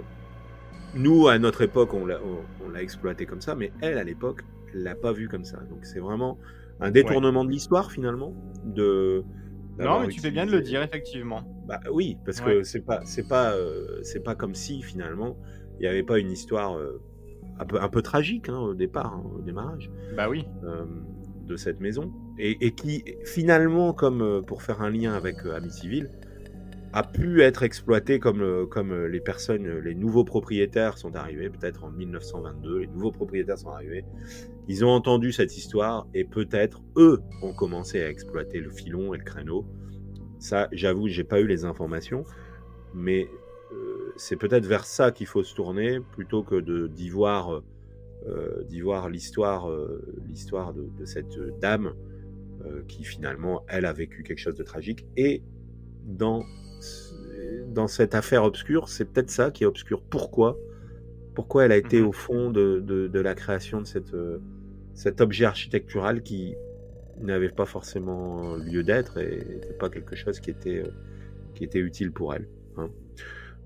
nous, à notre époque, on l'a exploité comme ça, mais elle, à l'époque, elle l'a pas vu comme ça. Donc, c'est vraiment un détournement de l'histoire finalement. De non, mais tu fais bien de le dire effectivement. Bah oui, parce que c'est pas c'est pas euh, c'est pas comme si finalement il n'y avait pas une histoire euh, un peu un peu tragique hein, au départ, hein, au démarrage. Bah oui. Euh, de cette maison et, qui finalement comme pour faire un lien avec Amityville a pu être exploité comme, comme les personnes, les nouveaux propriétaires sont arrivés, peut-être en 1922, les nouveaux propriétaires sont arrivés, ils ont entendu cette histoire et peut-être eux ont commencé à exploiter le filon et le créneau. Ça, j'avoue, j'ai pas eu les informations, mais euh, c'est peut-être vers ça qu'il faut se tourner plutôt que d'y voir, euh, d'y voir l'histoire, euh, l'histoire de, de, cette dame qui finalement, elle a vécu quelque chose de tragique et dans dans cette affaire obscure, c'est peut-être ça qui est obscur. Pourquoi? Pourquoi elle a été mhm. au fond de, la création de cette, euh, cet objet architectural qui n'avait pas forcément lieu d'être et n'était pas quelque chose qui était, euh, qui était utile pour elle. Hein?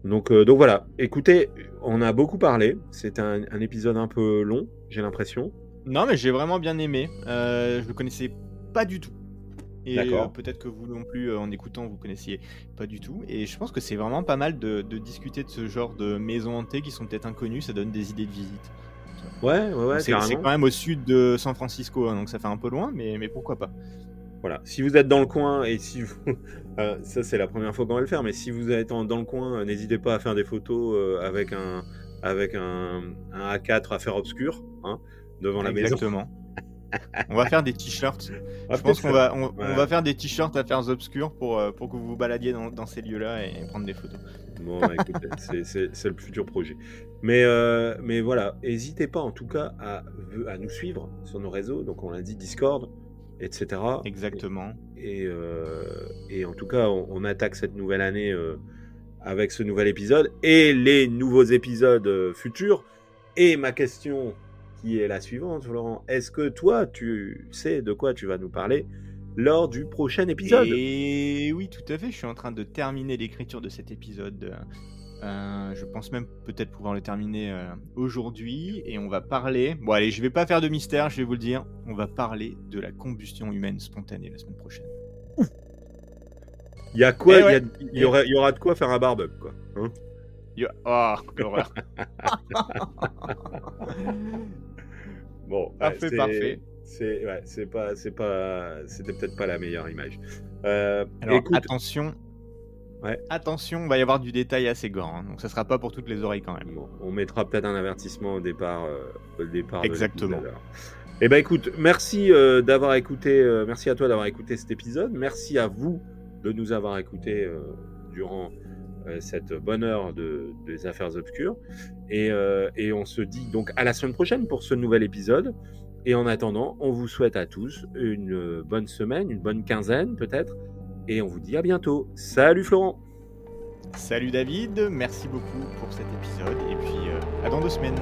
Donc, euh, donc voilà, écoutez, on a beaucoup parlé. C'est un, épisode un peu long, j'ai l'impression. Non, mais j'ai vraiment bien aimé. je ne connaissais pas du tout. Et euh, peut-être que vous non plus, euh, en écoutant, vous connaissiez pas du tout. Et je pense que c'est vraiment pas mal de, discuter de ce genre de maisons hantées qui sont peut-être inconnues. Ça donne des idées de visite. Ouais, ouais, ouais. C'est quand même au sud de San Francisco, hein, donc ça fait un peu loin, mais, mais pourquoi pas. Voilà. Si vous êtes dans le coin et si vous. Euh, ça, c'est la première fois qu'on va le faire, mais si vous êtes dans le coin, n'hésitez pas à faire des photos avec un, avec un, un A4 à faire obscur hein, devant la maison. Exactement on va faire des t-shirts. Je pense qu'on va, on, va faire des t-shirts à faire obscurs pour, euh, pour que vous vous baladiez dans, ces lieux-là et prendre des photos. Bon, écoute, (laughs) c'est le futur projet. Mais, euh, mais voilà, n'hésitez pas en tout cas à, à nous suivre sur nos réseaux. Donc, on l'a dit, Discord, etc. Exactement. Et, euh, et en tout cas, on, attaque cette nouvelle année avec ce nouvel épisode et les nouveaux épisodes futurs. Et ma question qui est la suivante, Florent. Est-ce que toi, tu sais de quoi tu vas nous parler lors du prochain épisode? Et oui, tout à fait. Je suis en train de terminer l'écriture de cet épisode. Euh, je pense même peut-être pouvoir le terminer euh, aujourd'hui. Et on va parler. Bon, allez, je vais pas faire de mystère, je vais vous le dire. On va parler de la combustion humaine spontanée la semaine prochaine. Il y a quoi eh il, y, aura, y de quoi faire un barbecue, quoi. Hein? Oh, l'horreur. (laughs) (laughs) Bon, parfait, parfait. C'est ouais, c'est pas c'est pas c'était peut-être pas la meilleure image. Euh, Alors attention. Ouais. Attention, il va y avoir du détail assez grand, hein, donc ça sera pas pour toutes les oreilles quand même. Bon, on mettra peut-être un avertissement au départ, euh, au départ. Exactement. Eh ben écoute, merci euh, d'avoir écouté, euh, merci à toi d'avoir écouté cet épisode, merci à vous de nous avoir écouté durant cette bonne heure de, des affaires obscures. Et, et, on se dit donc à la semaine prochaine pour ce nouvel épisode. Et en attendant, on vous souhaite à tous une bonne semaine, une bonne quinzaine peut-être. Et on vous dit à bientôt. Salut Florent Salut David, merci beaucoup pour cet épisode. Et puis euh, à dans deux semaines.